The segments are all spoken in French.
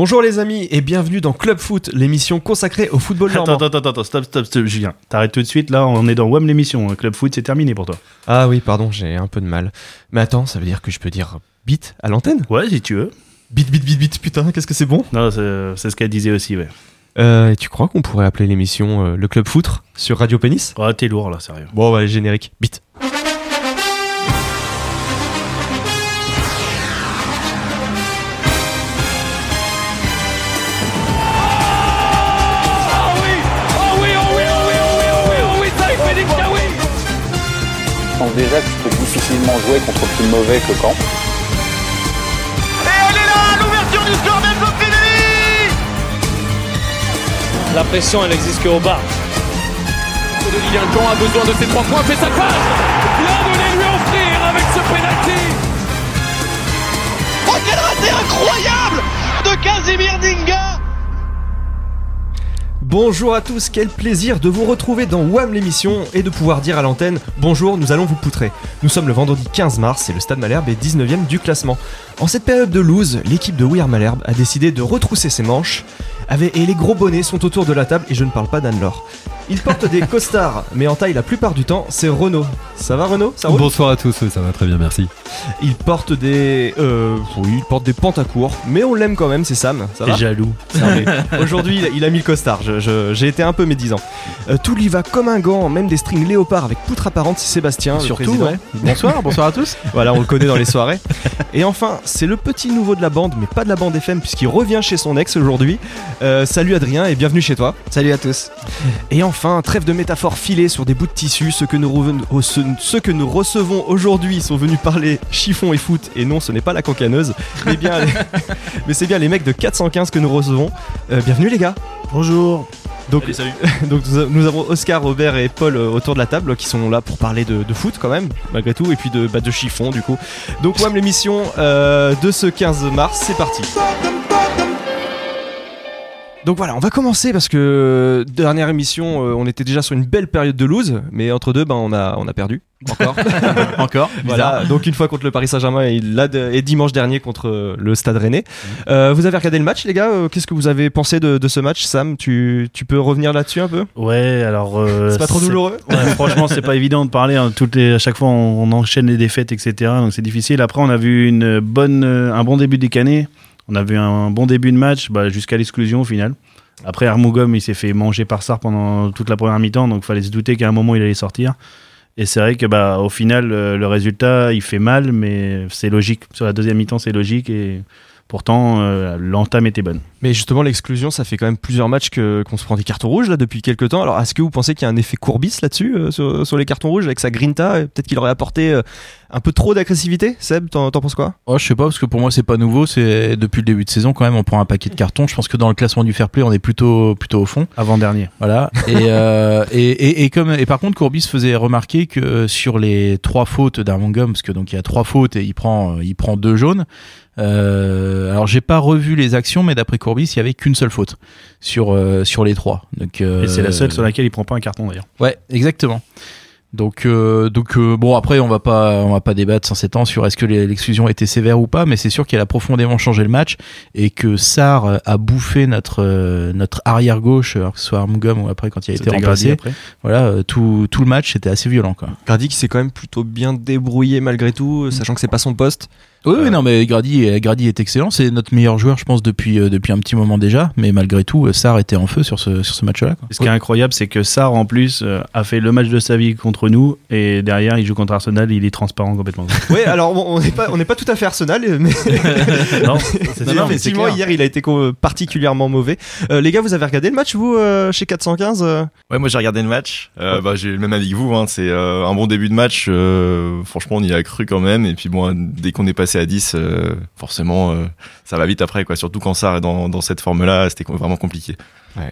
Bonjour les amis et bienvenue dans Club Foot, l'émission consacrée au football Attends, normand. attends, attends, attends, stop, stop, stop, Julien. T'arrêtes tout de suite, là, on est dans WAM l'émission. Club Foot, c'est terminé pour toi. Ah oui, pardon, j'ai un peu de mal. Mais attends, ça veut dire que je peux dire bit à l'antenne? Ouais, si tu veux. Bit, bit, bit, bit, putain, qu'est-ce que c'est bon? Non, c'est ce qu'elle disait aussi, ouais. euh, Et tu crois qu'on pourrait appeler l'émission euh, le Club Foot sur Radio Pénis? Oh, t'es lourd, là, sérieux. Bon, bah, générique, bit. Pense déjà que tu peux difficilement jouer contre plus mauvais que Caen. Et elle est là, l'ouverture du score Fedeli La pression, elle existe qu'au bas. de Lilian Jean a besoin de ses trois points, fait sa passe Bien de les lui offrir avec ce penalty Oh quel raté incroyable de Casimir Dinga Bonjour à tous, quel plaisir de vous retrouver dans WAM l'émission et de pouvoir dire à l'antenne Bonjour, nous allons vous poutrer. Nous sommes le vendredi 15 mars et le Stade Malherbe est 19ème du classement. En cette période de loose, l'équipe de We Malherbe a décidé de retrousser ses manches avec- et les gros bonnets sont autour de la table et je ne parle pas d'Anne-Laure. Ils portent des costards, mais en taille la plupart du temps, c'est Renault. Ça va Renault Ça Bonsoir à tous, oui, ça va très bien, merci. Il porte des... Euh, oui, il porte des pantacours, mais on l'aime quand même, c'est Sam. Ça va? jaloux. Aujourd'hui, il a- mis le costard. je- je- J'ai été un peu médisant. Euh, tout lui va comme un gant, même des strings léopard avec poutre apparente, c'est Sébastien. le Surtout, président. ouais. Bonsoir, bonsoir à tous. Voilà, on le connaît dans les soirées. Et enfin, c'est le petit nouveau de la bande, mais pas de la bande FM, puisqu'il revient chez son ex aujourd'hui. Euh, salut Adrien et bienvenue chez toi. Salut à tous. Et enfin, trêve de métaphores filées sur des bouts de tissu. Ceux que nous, reven- oh, ceux que nous recevons aujourd'hui sont venus parler chiffon et foot. Et non, ce n'est pas la cancaneuse, mais, bien les- mais c'est bien les mecs de 415 que nous recevons. Euh, bienvenue les gars. Bonjour. Donc, salut. donc nous avons Oscar, Robert et Paul euh, autour de la table qui sont là pour parler de, de foot quand même, malgré tout, et puis de, bah, de chiffon du coup. Donc WAM l'émission euh, de ce 15 mars, c'est parti. Donc voilà, on va commencer parce que euh, dernière émission, euh, on était déjà sur une belle période de lose, mais entre deux, ben on a on a perdu encore. Encore voilà, donc une fois contre le Paris Saint-Germain et, là de- et dimanche dernier contre euh, le Stade Rennais. Euh, vous avez regardé le match, les gars Qu'est-ce que vous avez pensé de, de ce match, Sam? Tu, tu peux revenir là-dessus un peu? Ouais, alors. euh, C'est pas trop douloureux? Ouais, franchement, c'est pas évident de parler. hein. Toutes les, à chaque fois, on, on enchaîne les défaites, etc. Donc c'est difficile. Après, on a vu une bonne, un bon début de Canet. On a vu un bon début de match bah, jusqu'à l'exclusion au final. Après, Armougom, il s'est fait manger par Sar pendant toute la première mi-temps. Donc il fallait se douter qu'à un moment, il allait sortir. Et c'est vrai que bah, au final, euh, le résultat, il fait mal, mais c'est logique. Sur la deuxième mi-temps, c'est logique. Et pourtant, euh, l'entame était bonne. Mais justement, l'exclusion, ça fait quand même plusieurs matchs que- qu'on se prend des cartons rouges là depuis quelques temps. Alors, est-ce que vous pensez qu'il y a un effet courbis là-dessus euh, sur, sur les cartons rouges avec sa grinta et Peut-être qu'il aurait apporté euh, un peu trop d'agressivité? Seb, t'en t'en penses quoi? Oh, je sais pas, parce que pour moi, c'est pas nouveau. C'est depuis le début de saison, quand même, on prend un paquet de cartons. Je pense que dans le classement du fair play, on est plutôt, plutôt au fond. Avant-dernier. Voilà. Et, euh, et, et, et comme, et par contre, Courbis faisait remarquer que sur les trois fautes d'Armongum, parce que donc il y a trois fautes et il prend, il prend deux jaunes. Euh, alors, j'ai pas revu les actions, mais d'après Courbis, il y avait qu'une seule faute sur, euh, sur les trois. Donc, euh, Et c'est la seule sur laquelle il prend pas un carton d'ailleurs. Ouais, exactement. Donc, euh, donc euh, bon après on va pas on va pas débattre sans s'étendre sur est-ce que l'exclusion était sévère ou pas, mais c'est sûr qu'elle a profondément changé le match et que Sar a bouffé notre euh, notre arrière gauche, alors que ce soit Armgum ou après quand il a été remplacé. après. Voilà, euh, tout tout le match c'était assez violent quoi. Grady qui s'est quand même plutôt bien débrouillé malgré tout, euh, sachant que c'est pas son poste. Oui, oui, Euh, non mais Grady est- Grady est excellent, c'est notre meilleur joueur je pense depuis euh, depuis un petit moment déjà, mais malgré tout euh, Sar était en feu sur ce sur ce match-là. quoi. Ce qui est incroyable, c'est que Sarr, en plus, euh, a fait le match de sa vie contre nous. Et derrière, il joue contre Arsenal. Il est transparent complètement. Ouais, alors bon, on n'est pas, on n'est pas tout à fait Arsenal, mais non, c'est Non, non, mais c'est effectivement, hier il a été particulièrement mauvais. Euh, les gars, vous avez regardé le match vous euh, chez 415 euh? Ouais, moi j'ai regardé le match. Euh, bah, j'ai le même avis que vous. Hein. C'est euh, un bon début de match. euh, franchement, on y a cru quand même. Et puis bon, dès qu'on est passé à 10, euh, forcément, euh, ça va vite après. Quoi. Surtout quand ça dans, dans cette forme-là, c'était vraiment compliqué.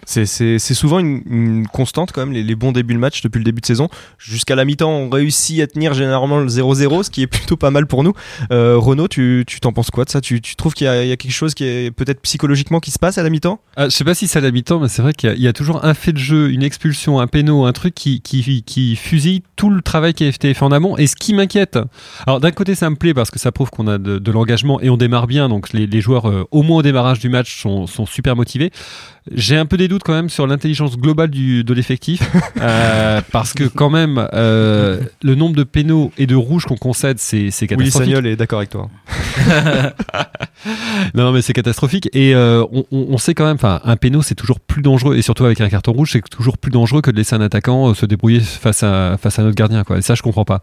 C'est- C'est souvent une, une constante quand même, les, les bons débuts de match depuis le début de saison. Jusqu'à la mi-temps, on réussit à tenir généralement le 0-0, ce qui est plutôt pas mal pour nous. Euh, Renaud, tu tu t'en penses quoi de ça? Tu, tu trouves qu'il y, y a quelque chose qui est peut-être psychologiquement qui se passe à la mi-temps? Ah, je sais pas si c'est à la mi-temps, mais c'est vrai qu'il y, a- il y a toujours un fait de jeu, une expulsion, un péno, un truc qui, qui, qui fusille tout le travail qui a été fait en amont. Et ce qui m'inquiète, alors d'un côté ça me plaît parce que ça prouve qu'on a de, de l'engagement et on démarre bien. Donc les, les joueurs, euh, au moins au démarrage du match, sont, sont super motivés. J'ai un peu des doutes quand même sur l'intelligence globale du, de l'effectif, euh, parce que quand même, euh, le nombre de pénaux et de rouges qu'on concède, c'est catastrophique. Sagnol est d'accord avec toi. Non, mais c'est catastrophique. Et euh, on, sait quand même, enfin, un péno, c'est toujours plus dangereux, et surtout avec un carton rouge, c'est toujours plus dangereux que de laisser un attaquant se débrouiller face à face à notre gardien, quoi. Et ça, je comprends pas.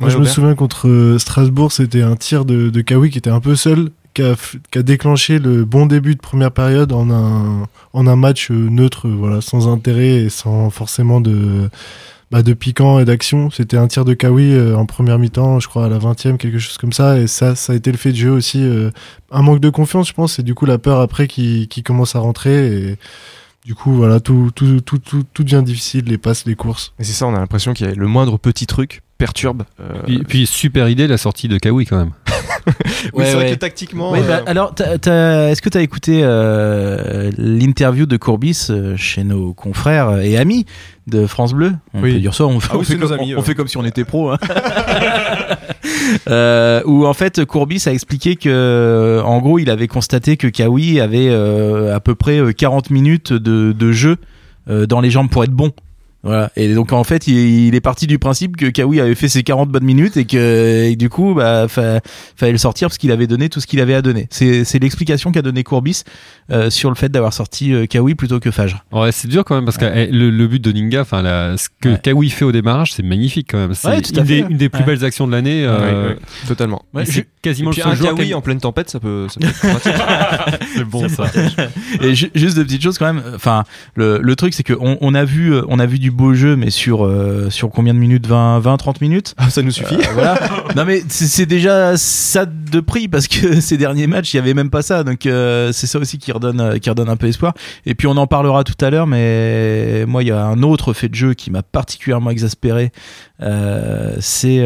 Moi, Ouais, je me souviens contre Strasbourg, c'était un tir de, de Kawi qui était un peu seul, qui a, déclenché le bon début de première période en un, en un match euh, neutre, euh, voilà, sans intérêt et sans forcément de, bah, de piquant et d'action. C'était un tir de Kawi euh, en première mi-temps, je crois à la 20e, quelque chose comme ça. Et ça, ça a été le fait de jeu aussi. euh, un manque de confiance, je pense, et du coup la peur après qui, qui commence à rentrer. Et du coup, voilà, tout, tout, tout, tout devient difficile, les passes, les courses. Et c'est ça, on a l'impression qu'il y a le moindre petit truc perturbe. euh, Puis, puis, super idée la sortie de Kawi quand même. oui, Ouais, c'est vrai ouais. que tactiquement. Ouais, bah, euh, alors, est-ce que tu as écouté euh, l'interview de Courbis euh, chez nos confrères et amis de France Bleu? On Oui. peut dire ça, on, fait- Ah oui, comme, amis, on ouais. fait comme si on était pro. Hein. Euh, où en fait Courbis a expliqué que en gros il avait constaté que Kawi avait euh, à peu près euh, 40 minutes de, de jeu euh, dans les jambes pour être bon. Voilà. Et donc en fait, il, il est parti du principe que Kawi avait fait ses 40 bonnes minutes et que et du coup, bah, fa- fallait le sortir parce qu'il avait donné tout ce qu'il avait à donner. C'est, c'est l'explication qu'a donné Courbis euh, sur le fait d'avoir sorti euh, Kawi plutôt que Fajr. Ouais, c'est dur quand même parce que eh, le, le but de Ninga, enfin, ce que Ouais. Kawi fait au démarrage, c'est magnifique quand même. C'est Ouais, une, des, fait. une des plus Ouais. belles actions de l'année. euh, ouais, ouais, totalement. c'est quasiment Et puis le seul un joueur Kawi en pleine tempête, ça peut, ça peut. C'est bon ça. Et ju- juste de petites choses quand même. Enfin, le, le truc c'est que on, on a vu, euh, on a vu du beau jeu, mais sur euh, sur combien de minutes? 20, 20, 30 minutes? Ah, ça nous suffit. Euh, voilà. non mais c'est déjà ça de prix parce que ces derniers matchs il y avait même pas ça donc euh, c'est ça aussi qui redonne qui redonne un peu espoir et puis on en parlera tout à l'heure mais moi il y a un autre fait de jeu qui m'a particulièrement exaspéré c'est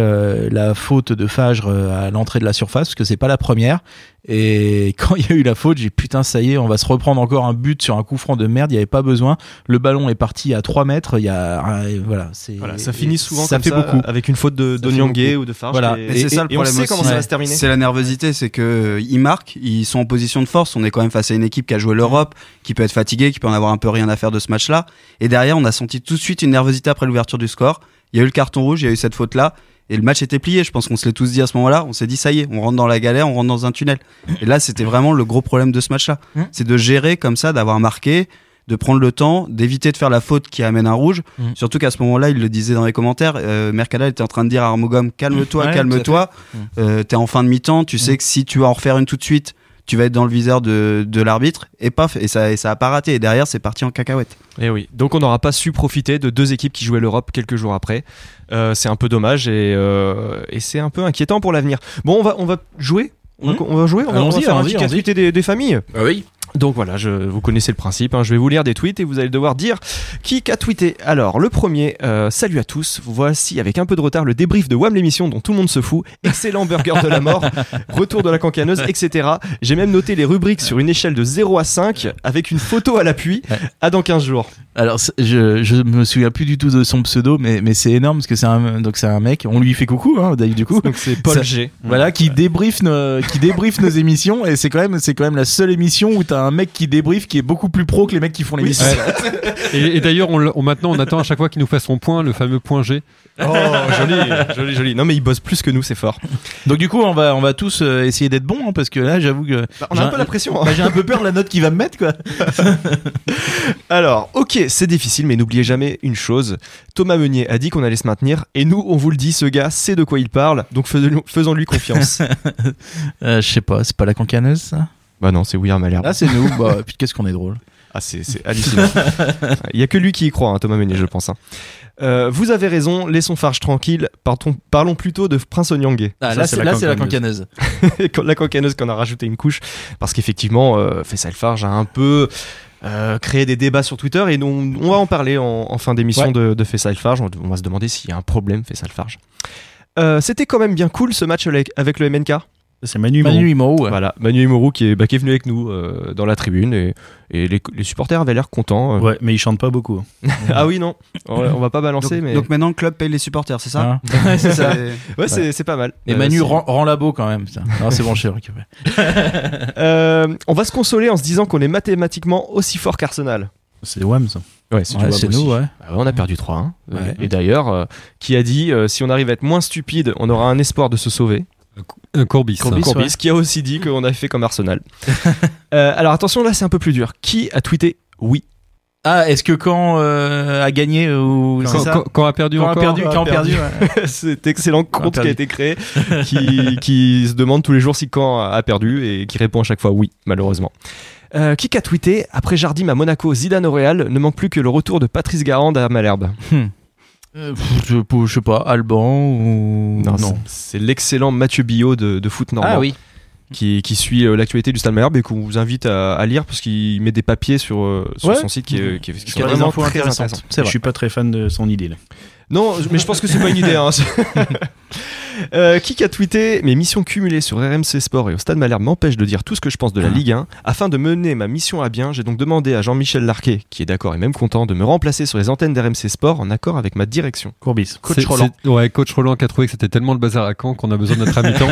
la faute de Fajr euh, à l'entrée de la surface parce que c'est pas la première et quand il y a eu la faute j'ai putain ça y est on va se reprendre encore un but sur un coup franc de merde il y avait pas besoin le ballon est parti à 3 mètres il y a voilà c'est Voilà, ça finit souvent ça comme fait ça, beaucoup avec une faute de d'Onyangé ou de Farge. Voilà. Et, Et c'est ça le et on problème sait comment ça va se terminer. C'est la nervosité, c'est que euh, ils marquent, ils sont en position de force. On est quand même face à une équipe qui a joué l'Europe, qui peut être fatiguée, qui peut en avoir un peu rien à faire de ce match-là. Et derrière, on a senti tout de suite une nervosité après l'ouverture du score. Il y a eu le carton rouge, il y a eu cette faute-là. Et le match était plié. Je pense qu'on se l'est tous dit à ce moment-là. On s'est dit, ça y est, on rentre dans la galère, on rentre dans un tunnel. Et là, c'était vraiment le gros problème de ce match-là. Mm. C'est de gérer comme ça, d'avoir marqué, de prendre le temps, d'éviter de faire la faute qui amène un rouge. Mm. Surtout qu'à ce moment-là, il le disait dans les commentaires, euh, Mercadal était en train de dire à Armogom, calme-toi, Ouais, calme-toi. à Euh, T'es en fin de mi-temps, tu sais que si tu vas en refaire une tout de suite, tu vas être dans le viseur de, de l'arbitre. Et paf, et ça, et ça a pas raté. Et derrière, c'est parti en cacahuète. Et Eh oui, donc on n'aura pas su profiter de deux équipes qui jouaient l'Europe quelques jours après. Euh, c'est un peu dommage et, euh, et c'est un peu inquiétant pour l'avenir. Bon, on va, on va jouer. On va, Mhm. on va jouer, on va, on va faire un petit des, des familles. Ah oui Donc voilà, je, vous connaissez le principe. hein. je vais vous lire des tweets et vous allez devoir dire qui a tweeté. Alors, le premier, euh, salut à tous. Voici avec un peu de retard le débrief de WAM l'émission dont tout le monde se fout. Excellent burger de la mort, retour de la cancaneuse, etc. J'ai même noté les rubriques sur une échelle de 0 à 5 avec une photo à l'appui. À dans 15 jours. Alors je je me souviens plus du tout de son pseudo mais mais c'est énorme parce que c'est un donc c'est un mec on lui fait coucou hein d'ailleurs, du coup Donc c'est Paul Ça- G. voilà qui débriefe nos, qui débriefe nos émissions et c'est quand même c'est quand même la seule émission où t'as un mec qui débriefe qui est beaucoup plus pro que les mecs qui font l'émission. Et, et d'ailleurs, on, on- maintenant, on attend à chaque fois qu'il nous fasse son point, le fameux point G. Oh, joli, joli, joli. Non, mais il bosse plus que nous, c'est fort. Donc du coup on va on va tous euh, essayer d'être bons hein, parce que là j'avoue que Bah, on a j'ai un peu la pression. hein. bah, j'ai un peu peur de la note qu'il va me mettre quoi. Alors, ok, c'est difficile, mais n'oubliez jamais une chose. Thomas Meunier a dit qu'on allait se maintenir, et nous, on vous le dit, ce gars sait de quoi il parle, donc faisons- faisons-lui confiance. Euh, je sais pas c'est pas la cancaneuse ça? bah non, c'est William Malherbe. Là c'est nous bah puis qu'est-ce qu'on est drôle. Ah, c'est c'est hallucinant. Il y a que lui qui y croit, hein, Thomas Meunier, je pense. hein. Euh, vous avez raison, laissons Farge tranquille, partons- parlons plutôt de Prince Onyangé. Ah, là c'est c'est la cancaneuse. la cancaneuse qu'on a rajouté une couche parce qu'effectivement euh, Faisal Farge a un peu euh, créé des débats sur Twitter et on, on va en parler en, en fin d'émission Ouais. de, de Faisal Farge on, on va se demander s'il y a un problème Faisal Farge euh, c'était quand même bien cool ce match avec, avec le MNK C'est Manu Manu ouais. Voilà, Manu Imoru qui est, bah, qui est venu avec nous euh, dans la tribune et, et les, les supporters avaient l'air contents. euh. Ouais, mais il chante pas beaucoup. ah oui, non, on, on va pas balancer, donc, mais donc maintenant le club paye les supporters, c'est ça Hein Ouais, c'est ça. ouais, c'est c'est pas mal. Et Euh, Manu c'est- rend, rend labo quand même. Non, c'est bon, je. Euh, on va se consoler en se disant qu'on est mathématiquement aussi fort qu'Arsenal. C'est Wham, ça. Ouais, c'est Ouais, c'est nous, ouais. Bah ouais, on a perdu 3 hein. Ouais. Et d'ailleurs, euh, qui a dit euh, si on arrive à être moins stupide, on aura un espoir de se sauver. Un Courbis. Courbis, Courbis, ouais. qui a aussi dit qu'on avait fait comme Arsenal. Euh, alors attention, là c'est un peu plus dur. Qui a tweeté oui? Ah, est-ce que quand euh, a gagné ou Quand, ça quand- quand a perdu Quand a perdu, quand a perdu. ouais. Cet excellent compte qui a été créé, qui, qui se demande tous les jours si Caen a perdu et qui répond à chaque fois oui, malheureusement. Euh, qui a tweeté Après Jardim à Monaco, Zidane au Real, ne manque plus que le retour de Patrice Garande à Malherbe. Euh, je, je sais pas, Alban ou Non, c'est- c'est l'excellent Mathieu Billot de, de foot normand. Ah oui. qui, qui suit euh, l'actualité du Stade Malherbe et qu'on vous invite à, à lire parce qu'il met des papiers sur, euh, sur Ouais. son site qui, est- qui, est- qui Qui sont a des vraiment infos très intéressantes. C'est Je suis pas très fan de son idée. là. Non, mais je pense que c'est pas une idée. Hein. Euh, qui a tweeté Mes missions cumulées sur RMC Sport et au Stade Malherbe m'empêchent de dire tout ce que je pense de la Ligue 1. Afin de mener ma mission à bien, j'ai donc demandé à Jean-Michel Larquet, qui est d'accord et même content, de me remplacer sur les antennes d'RMC Sport en accord avec ma direction. Courbis. Coach Roland. Ouais, coach Roland qui a trouvé que c'était tellement le bazar à Caen qu'on a besoin de notre mi-temps.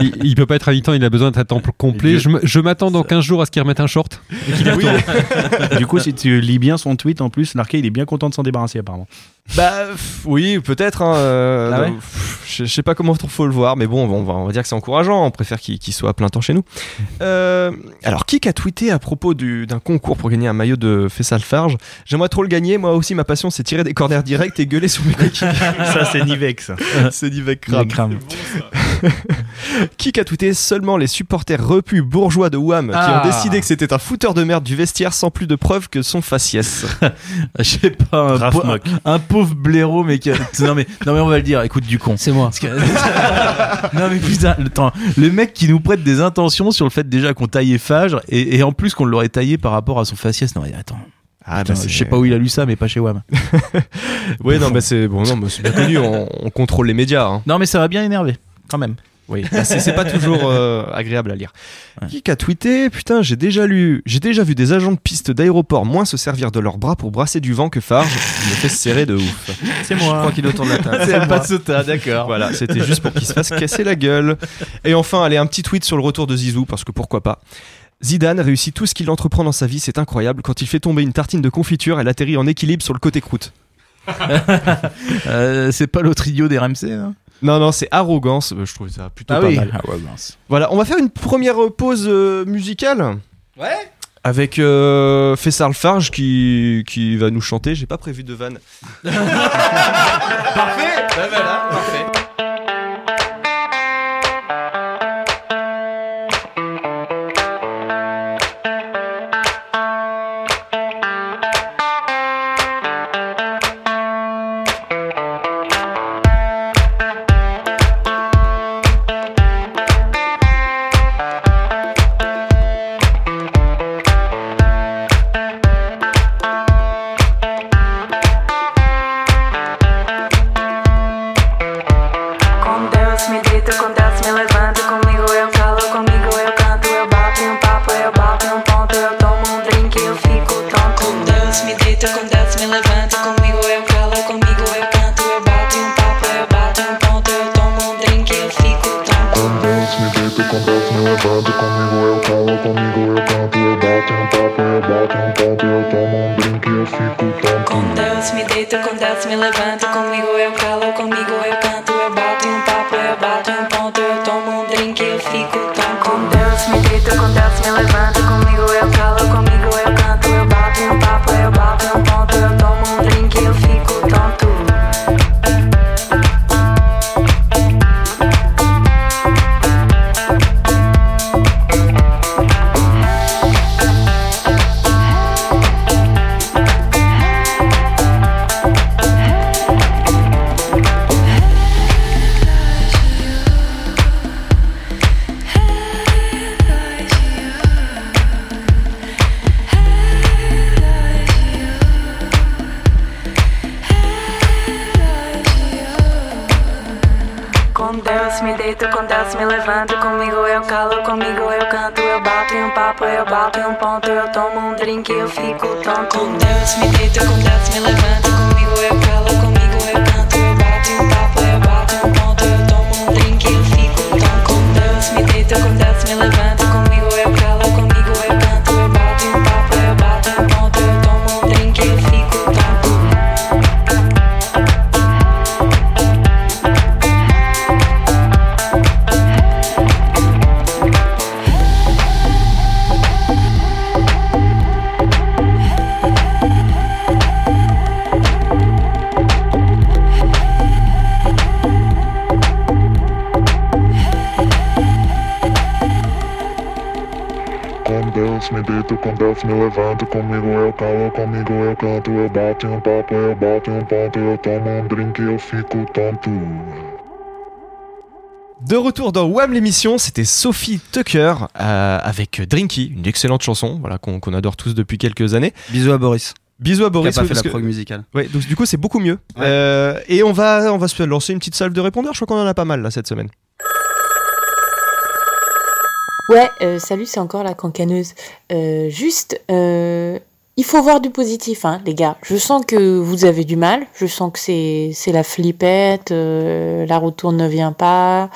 il, il peut pas être à mi-temps, il a besoin d'être à temps complet. Je, m'attends dans 15 jours à ce qu'il remette un short. Et qu'il du coup, si tu lis bien son tweet, en plus, Larquet, il est bien content de s'en débarrasser, apparemment. Bah oui, peut-être. Hein, euh, Ah ouais je, sais pas comment faut le voir, mais bon, on va, on va dire que c'est encourageant. On préfère qu'il soit à plein temps chez nous. Euh, alors, qui a tweeté à propos du- d'un concours pour gagner un maillot de Fessal Farge J'aimerais trop le gagner. Moi aussi, ma passion, c'est tirer des corners directs et gueuler sur mes coéquipiers. ça, c'est Nivek, ça. c'est Nivek Kram. crânes. Qui a tweeté seulement les supporters repus bourgeois de Wham qui Ah. ont décidé que c'était un fouteur de merde du vestiaire sans plus de preuves que son faciès? Je sais pas, un, un pauvre blaireau, mais qui a- non mais non mais on va le dire. Écoute du con. C'est moi. Que- non mais putain, le, temps- le mec qui nous prête des intentions sur le fait déjà qu'on taillait Fage et, et en plus qu'on l'aurait taillé par rapport à son faciès. Non mais attends. Ah, Putain, je sais pas où il a lu ça, mais pas chez Wham. Oui, non, mais c'est bon, non, mais c'est bien connu. On, on contrôle les médias. hein. Non mais ça va bien énerver, quand même. Oui, bah, c'est c'est pas toujours euh, agréable à lire. Ouais. Qui a tweeté? Putain, j'ai déjà lu, j'ai déjà vu des agents de piste d'aéroport moins se servir de leurs bras pour brasser du vent que Farge. Il me fait serrer de ouf. C'est Je crois qu'il autour de la table. C'est pas Sota, d'accord. Voilà, c'était juste pour qu'il se fasse casser la gueule. Et enfin, allez, un petit tweet sur le retour de Zizou, parce que pourquoi pas. Zidane réussit tout ce qu'il entreprend dans sa vie, c'est incroyable. Quand il fait tomber une tartine de confiture, elle atterrit en équilibre sur le côté croûte. Euh, c'est pas l'autre idiot des RMC. Hein? Non, non, c'est arrogance. Euh, Je trouve ça plutôt ah pas oui. mal. Mince. Voilà, on va faire une première pause euh, musicale. Ouais. Avec euh, Fessar Farge qui, qui va nous chanter. J'ai pas prévu de vanne. Parfait. Voilà, parfait. Deus me deito, com Deus me levanto. Comigo eu calo, comigo eu canto. Eu bato em um papo, eu bato em um ponto. Eu tomo um drink e eu fico tonto. De retour dans Wham l'émission, c'était Sophie Tucker euh, avec Drinky, une excellente chanson voilà, qu'on adore tous depuis quelques années. Bisous à Boris. Bisous à Boris. Qui a pas fait la que- prog musicale. Ouais, donc du coup c'est beaucoup mieux. Euh, et on va, on va se lancer une petite salve de répondeurs, je crois qu'on en a pas mal là cette semaine. Ouais, euh, salut, c'est encore la cancaneuse. Euh, juste, euh, il faut voir du positif, hein, les gars. Je sens que vous avez du mal. Je sens que c'est c'est la flippette, la retourne ne vient pas.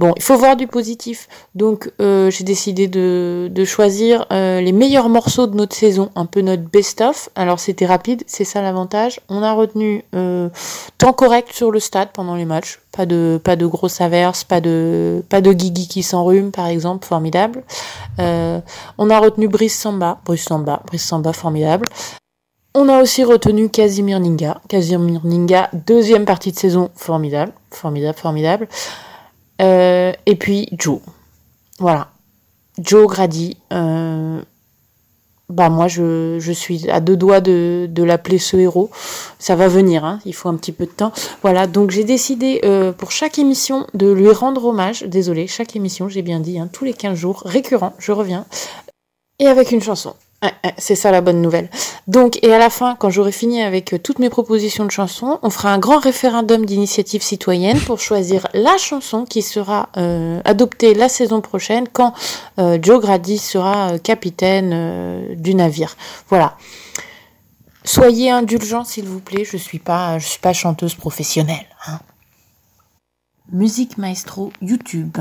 Bon, il faut voir du positif. Donc, euh, j'ai décidé de, choisir euh, les meilleurs morceaux de notre saison, un peu notre best-of. Alors, c'était rapide, c'est ça l'avantage. On a retenu euh, temps correct sur le stade pendant les matchs. Pas de, pas de grosses averses, pas de, pas de Guigui qui s'enrhume, par exemple, formidable. On a retenu Brice Samba, Brice Samba, Brice Samba, formidable. On a aussi retenu Casimir Ninga. Casimir Ninga, deuxième partie de saison, formidable, formidable, formidable. Euh, et puis Joe. Voilà. Joe Grady. euh, bah moi je, suis à deux doigts de, de l'appeler ce héros. Ça va venir, hein, il faut un petit peu de temps. Voilà, donc j'ai décidé euh, pour chaque émission de lui rendre hommage. Désolé, chaque émission, j'ai bien dit, hein, tous les 15 jours, récurrent, je reviens. Et avec une chanson. Ouais, ouais, C'est ça la bonne nouvelle. Donc, et à la fin, quand j'aurai fini avec euh, toutes mes propositions de chansons, on fera un grand référendum d'initiative citoyenne pour choisir la chanson qui sera euh, adoptée la saison prochaine quand euh, Joe Grady sera capitaine du navire. Voilà. Soyez indulgents, s'il vous plaît. Je suis pas, suis pas chanteuse professionnelle. hein. Musique Maestro YouTube.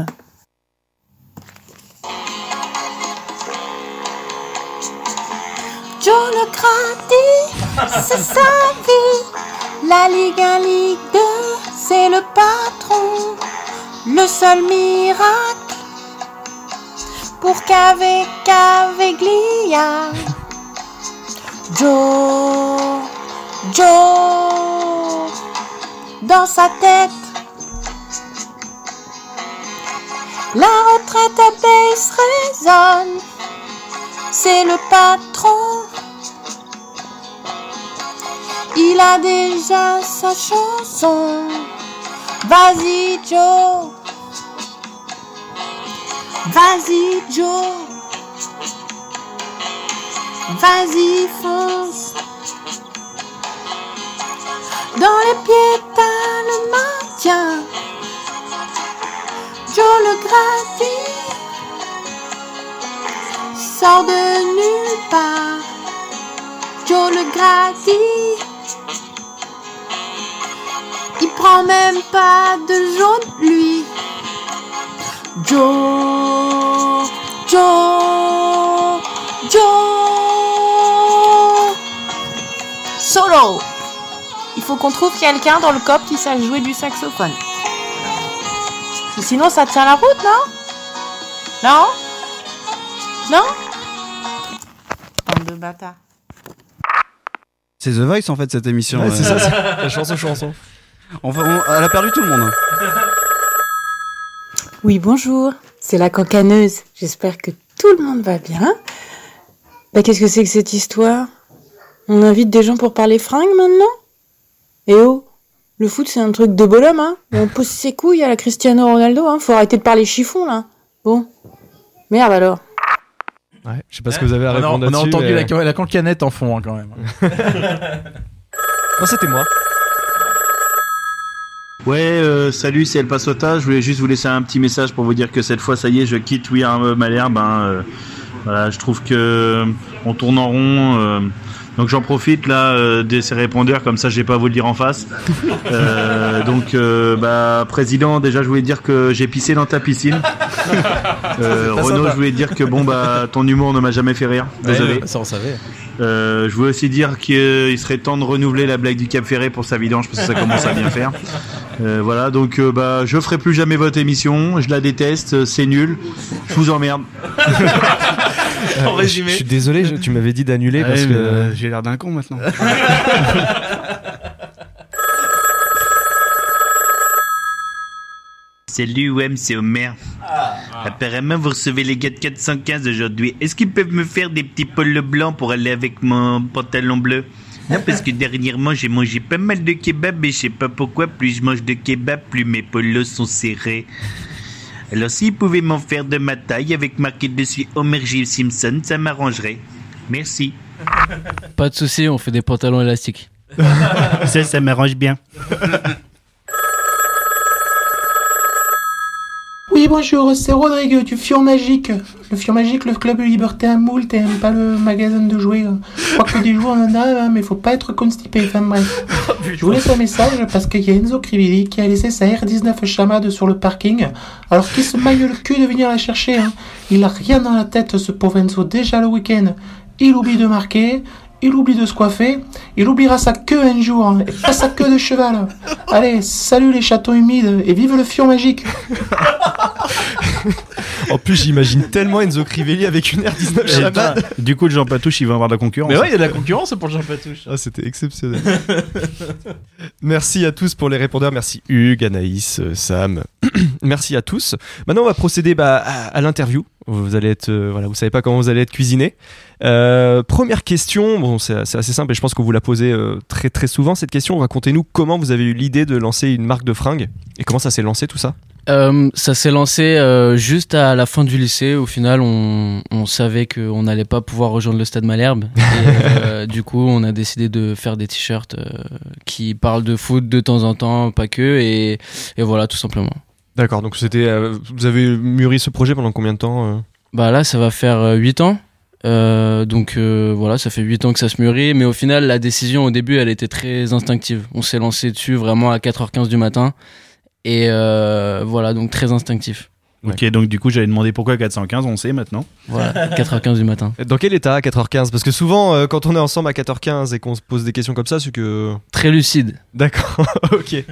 Joe le Grady, c'est sa vie. La Ligue 1, Ligue 2, c'est le patron. Le seul miracle pour qu'avec Caveglia, Joe, Joe, dans sa tête, la retraite à base résonne. C'est le patron. Il a déjà sa chanson. Vas-y Joe. Vas-y Joe. Vas-y fonce. Dans les pieds t'as le maintien. Joe le gratis sort de nulle part. Joe le gratis. Il prend même pas de jaune, lui. Joe, Joe, Joe. Solo Il faut qu'on trouve quelqu'un dans le COP qui sache jouer du saxophone. Sinon, ça tient la route, non? Non? Non Bande de bâtards. C'est The Voice en fait cette émission. Ouais, c'est ça, c'est la chanson chanson. Enfin, on- elle a perdu tout le monde. hein. Oui, bonjour, c'est la cancaneuse. J'espère que tout le monde va bien. Bah, qu'est-ce que c'est que cette histoire? On invite des gens pour parler fringues maintenant? Eh oh Le foot, c'est un truc de bonhomme, hein On pousse ses couilles à la Cristiano Ronaldo, hein Faut arrêter de parler chiffon, là. Bon. Merde alors. Ouais, je sais pas ce que vous avez à On a- répondre On a entendu la, la cancanette en fond hein, quand même. Non, c'était moi. Ouais, euh, salut, c'est El Pasota. Je voulais juste vous laisser un petit message pour vous dire que cette fois, ça y est, je quitte Oui Arme Malherbe. hein, euh, voilà, je trouve que euh, on tourne en rond. euh, donc j'en profite là euh, de ces répondeurs, comme ça, j'ai pas à vous le dire en face. Euh, donc, euh, bah, président, déjà, je voulais dire que j'ai pissé dans ta piscine. Euh, Renaud, sympa. je voulais dire que bon, bah, ton humour ne m'a jamais fait rire. Désolé. Ouais, ça on savait. Je voulais aussi dire qu'il serait temps de renouveler la blague du Cap Ferré pour sa vidange parce que ça commence à bien faire. Euh, voilà, donc euh, bah je ferai plus jamais votre émission, je la déteste, c'est nul, je vous emmerde. En résumé. Je suis désolé, je- tu m'avais dit d'annuler parce Ouais, que. mais, euh, j'ai l'air d'un con maintenant. Salut, WEM, c'est Homer. Apparemment, vous recevez les gars de 415 aujourd'hui. Est-ce qu'ils peuvent me faire des petits polos blancs pour aller avec mon pantalon bleu? Non, parce que dernièrement, j'ai mangé pas mal de kebab et je sais pas pourquoi, plus je mange de kebab, plus mes polos sont serrés. Alors, s'ils pouvaient m'en faire de ma taille avec marqué dessus Homer J. Simpson, ça m'arrangerait. Merci. Pas de souci, on fait des pantalons élastiques. ça, ça m'arrange bien. Oui, bonjour, c'est Rodrigue du Fion Magique. Le Fion Magique, le club liberté à moult, et pas le magasin de jouets. Je crois que des jouets on en a, hein, mais faut pas être constipé. Enfin bref. Je vous laisse un message parce qu'il y a Enzo Crivelli qui a laissé sa R19 chamade sur le parking, alors qu'il se maille le cul de venir la chercher. hein. Il a rien dans la tête, ce pauvre Enzo, déjà le week-end. Il oublie de marquer, il oublie de se coiffer, il oubliera sa queue un jour, hein, et pas sa queue de cheval. Allez, salut les chatons humides, et vive le Fion Magique En plus, j'imagine tellement Enzo Crivelli avec une R19 Et Shabbat. Du coup, le Jean Patouche, il va avoir de la concurrence. Mais ouais, il y a de la concurrence pour Jean Patouche. Ah, c'était exceptionnel. Merci à tous pour les répondeurs. Merci Hugues, Anaïs, euh, Sam. Merci à tous. Maintenant, on va procéder bah, à, à l'interview. Vous allez être, euh, voilà, vous savez pas comment vous allez être cuisiné. Euh, première question. Bon, c'est assez simple et je pense que vous la posez euh, très très souvent cette question. Racontez-nous comment vous avez eu l'idée de lancer une marque de fringues et comment ça s'est lancé tout ça? Euh, ça s'est lancé euh, juste à la fin du lycée. Au final, on, on savait qu'on n'allait pas pouvoir rejoindre le Stade Malherbe. Et, euh, du coup, on a décidé de faire des t-shirts euh, qui parlent de foot de temps en temps, pas que. Et, et voilà, tout simplement. D'accord. Donc c'était, euh, vous avez mûri ce projet pendant combien de temps euh? Bah là, ça va faire 8 ans. Euh, donc euh, voilà, ça fait 8 ans que ça se mûrit. Mais au final, la décision au début, elle était très instinctive. On s'est lancé dessus vraiment à 4h15 du matin. Et euh, voilà, donc très instinctif. Ok, donc du coup, j'avais demandé pourquoi 415, on sait maintenant. Voilà, 4h15 du matin. Dans quel état à 4h15 Parce que souvent, euh, quand on est ensemble à 4h15 et qu'on se pose des questions comme ça, c'est que. Très lucide. D'accord, ok.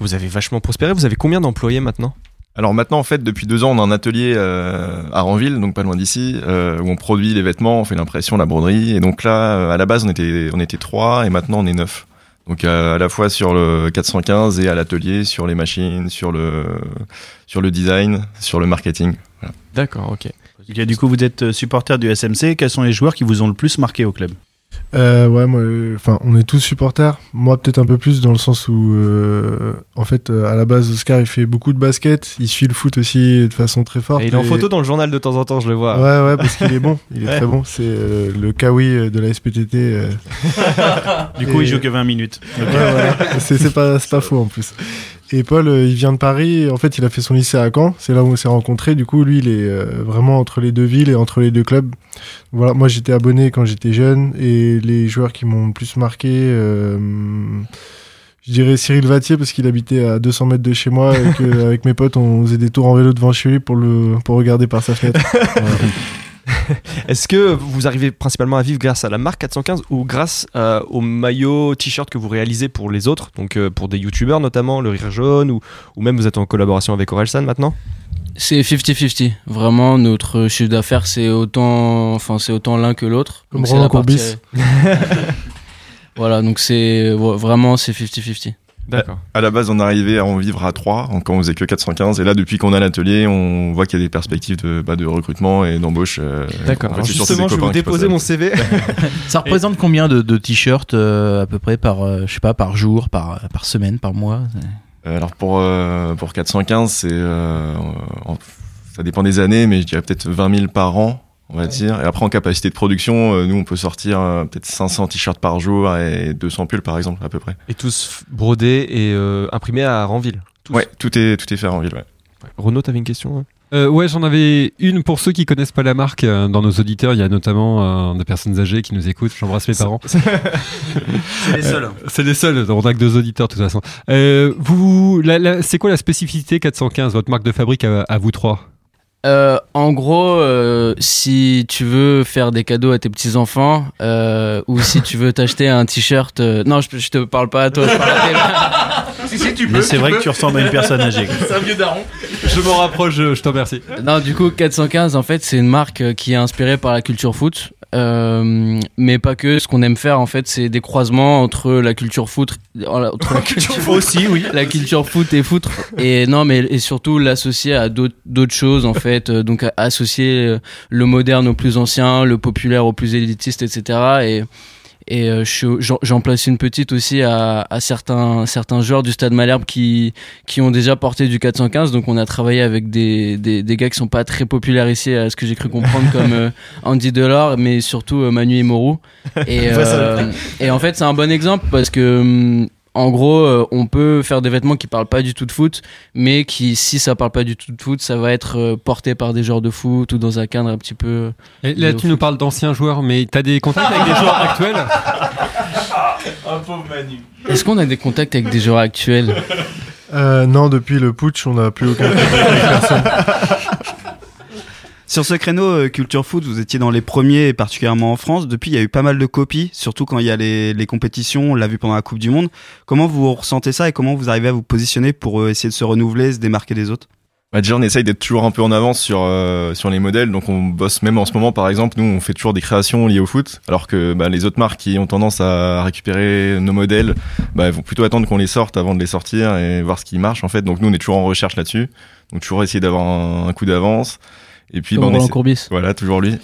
Vous avez vachement prospéré. Vous avez combien d'employés maintenant? Alors maintenant, en fait, depuis deux ans, on a un atelier euh, à Ranville, donc pas loin d'ici, euh, où on produit les vêtements, on fait l'impression, la broderie. Et donc là, euh, à la base, on était, on était trois, et maintenant, on est neuf. Donc euh, à la fois sur le 415 et à l'atelier, sur les machines, sur le, sur le design, sur le marketing. D'accord, ok. Ok, du coup, vous êtes supporter du SMC. Quels sont les joueurs qui vous ont le plus marqué au club? Euh, ouais, moi, euh, enfin, on est tous supporters. Moi, peut-être un peu plus dans le sens où, euh, en fait, euh, à la base, Oscar, il fait beaucoup de basket. Il suit le foot aussi de façon très forte. Et il est en photo dans le journal de temps en temps, je le vois. Ouais, ouais, parce qu'il est bon. Il est Ouais. très bon. C'est euh, le Kawi de la SPTT. euh. Du coup, Et- il joue que 20 minutes. Ok. Ouais, ouais. C'est pas, c'est pas faux en plus. Et Paul, euh, il vient de Paris. En fait, il a fait son lycée à Caen. C'est là où on s'est rencontrés. Du coup, lui, il est euh, vraiment entre les deux villes et entre les deux clubs. Voilà, moi, j'étais abonné quand j'étais jeune. Et les joueurs qui m'ont le plus marqué, euh, je dirais Cyril Vatier parce qu'il habitait à 200 mètres de chez moi et qu'avec mes potes, on faisait des tours en vélo devant chez lui pour, le, pour regarder par sa fenêtre. Est-ce que vous arrivez principalement à vivre grâce à la marque 415 ou grâce euh, aux maillots, t-shirts que vous réalisez pour les autres, donc euh, pour des youtubeurs notamment, le Rire Jaune, ou, ou même vous êtes en collaboration avec Orelsan maintenant? C'est 50-50. Vraiment, notre chiffre d'affaires, c'est autant, enfin, c'est autant l'un que l'autre. Comme Roland la partie- Courbis. voilà, donc c'est vraiment c'est 50-50. D'accord. À la base, on arrivait à en vivre à 3, quand on faisait que 415. Et là, depuis qu'on a l'atelier, on voit qu'il y a des perspectives de, bah, de recrutement et d'embauche. euh, D'accord. en fait, Alors c'est surtout justement, je vais vous déposer mon CV. Ça représente combien de, de t-shirts euh, à peu près par, euh, je sais pas, par jour, par, par semaine, par mois? Alors pour, euh, pour 415, c'est, euh, ça dépend des années, mais je dirais peut-être 20 000 par an on va dire. Et après, en capacité de production, euh, nous, on peut sortir euh, peut-être 500 t-shirts par jour et 200 pulls, par exemple, à peu près. Et tous brodés et euh, imprimés à Ranville. Tous. Ouais, tout est, tout est fait en ville, ouais. Renaud, t'avais une question hein? Euh, ouais, j'en avais une pour ceux qui connaissent pas la marque. euh, Dans nos auditeurs, il y a notamment euh, des personnes âgées qui nous écoutent. J'embrasse mes parents. C'est les seuls. Euh, c'est les seuls. On a que deux auditeurs de toute façon. Euh, vous, la- la- c'est quoi la spécificité 415, votre marque de fabrique à, à vous trois? Euh, en gros, euh, si tu veux faire des cadeaux à tes petits enfants, euh, ou si tu veux t'acheter un t-shirt, euh, non, je, je te parle pas à toi. Je parle à tes- Si, si, tu Mais peux, c'est tu vrai peux. que tu ressembles à une personne âgée. C'est un vieux daron. Je m'en rapproche. Je, je te remercie. Non, du coup, 415, en fait, c'est une marque euh, qui est inspirée par la culture foot. Euh, mais pas que. Ce qu'on aime faire, en fait, c'est des croisements entre la culture foot, entre la culture aussi, oui, la culture foot et foutre. Et non, mais et surtout l'associer à d'autres choses, en fait. Euh, Donc associer euh, le moderne au plus ancien, le populaire au plus élitiste, etc. Et et euh, je suis au- j'en j'en place une petite aussi à, à certains certains joueurs du Stade Malherbe qui qui ont déjà porté du 415. Donc on a travaillé avec des des, des gars qui sont pas très populaires ici, à ce que j'ai cru comprendre, comme euh, Andy Delors, mais surtout euh, Manu Imoru. Et euh, et en fait c'est un bon exemple parce que hum, en gros, euh, on peut faire des vêtements qui parlent pas du tout de foot, mais qui, si ça parle pas du tout de foot, ça va être euh, porté par des joueurs de foot ou dans un cadre un petit peu. Et là, au tu nous parles d'anciens joueurs, mais t'as des contacts avec des joueurs actuels? Un pauvre Manu. Est-ce qu'on a des contacts avec des joueurs actuels? Euh, non, depuis le putsch, on n'a plus aucun contact avec personne. Sur ce créneau euh, Culture Foot, vous étiez dans les premiers, particulièrement en France. Depuis, il y a eu pas mal de copies, surtout quand il y a les, compétitions. On l'a vu pendant la Coupe du Monde. Comment vous ressentez ça et comment vous arrivez à vous positionner pour euh, essayer de se renouveler, se démarquer des autres? Bah, déjà, on essaye d'être toujours un peu en avance sur, euh, sur les modèles. Donc, on bosse même en ce moment, par exemple, nous, on fait toujours des créations liées au foot. Alors que bah, les autres marques qui ont tendance à récupérer nos modèles, bah, vont plutôt attendre qu'on les sorte avant de les sortir et voir ce qui marche, en fait. Donc, nous, on est toujours en recherche là-dessus. Donc, toujours essayer d'avoir un coup d'avance. Et puis, on Roland Courbis. Voilà, toujours lui.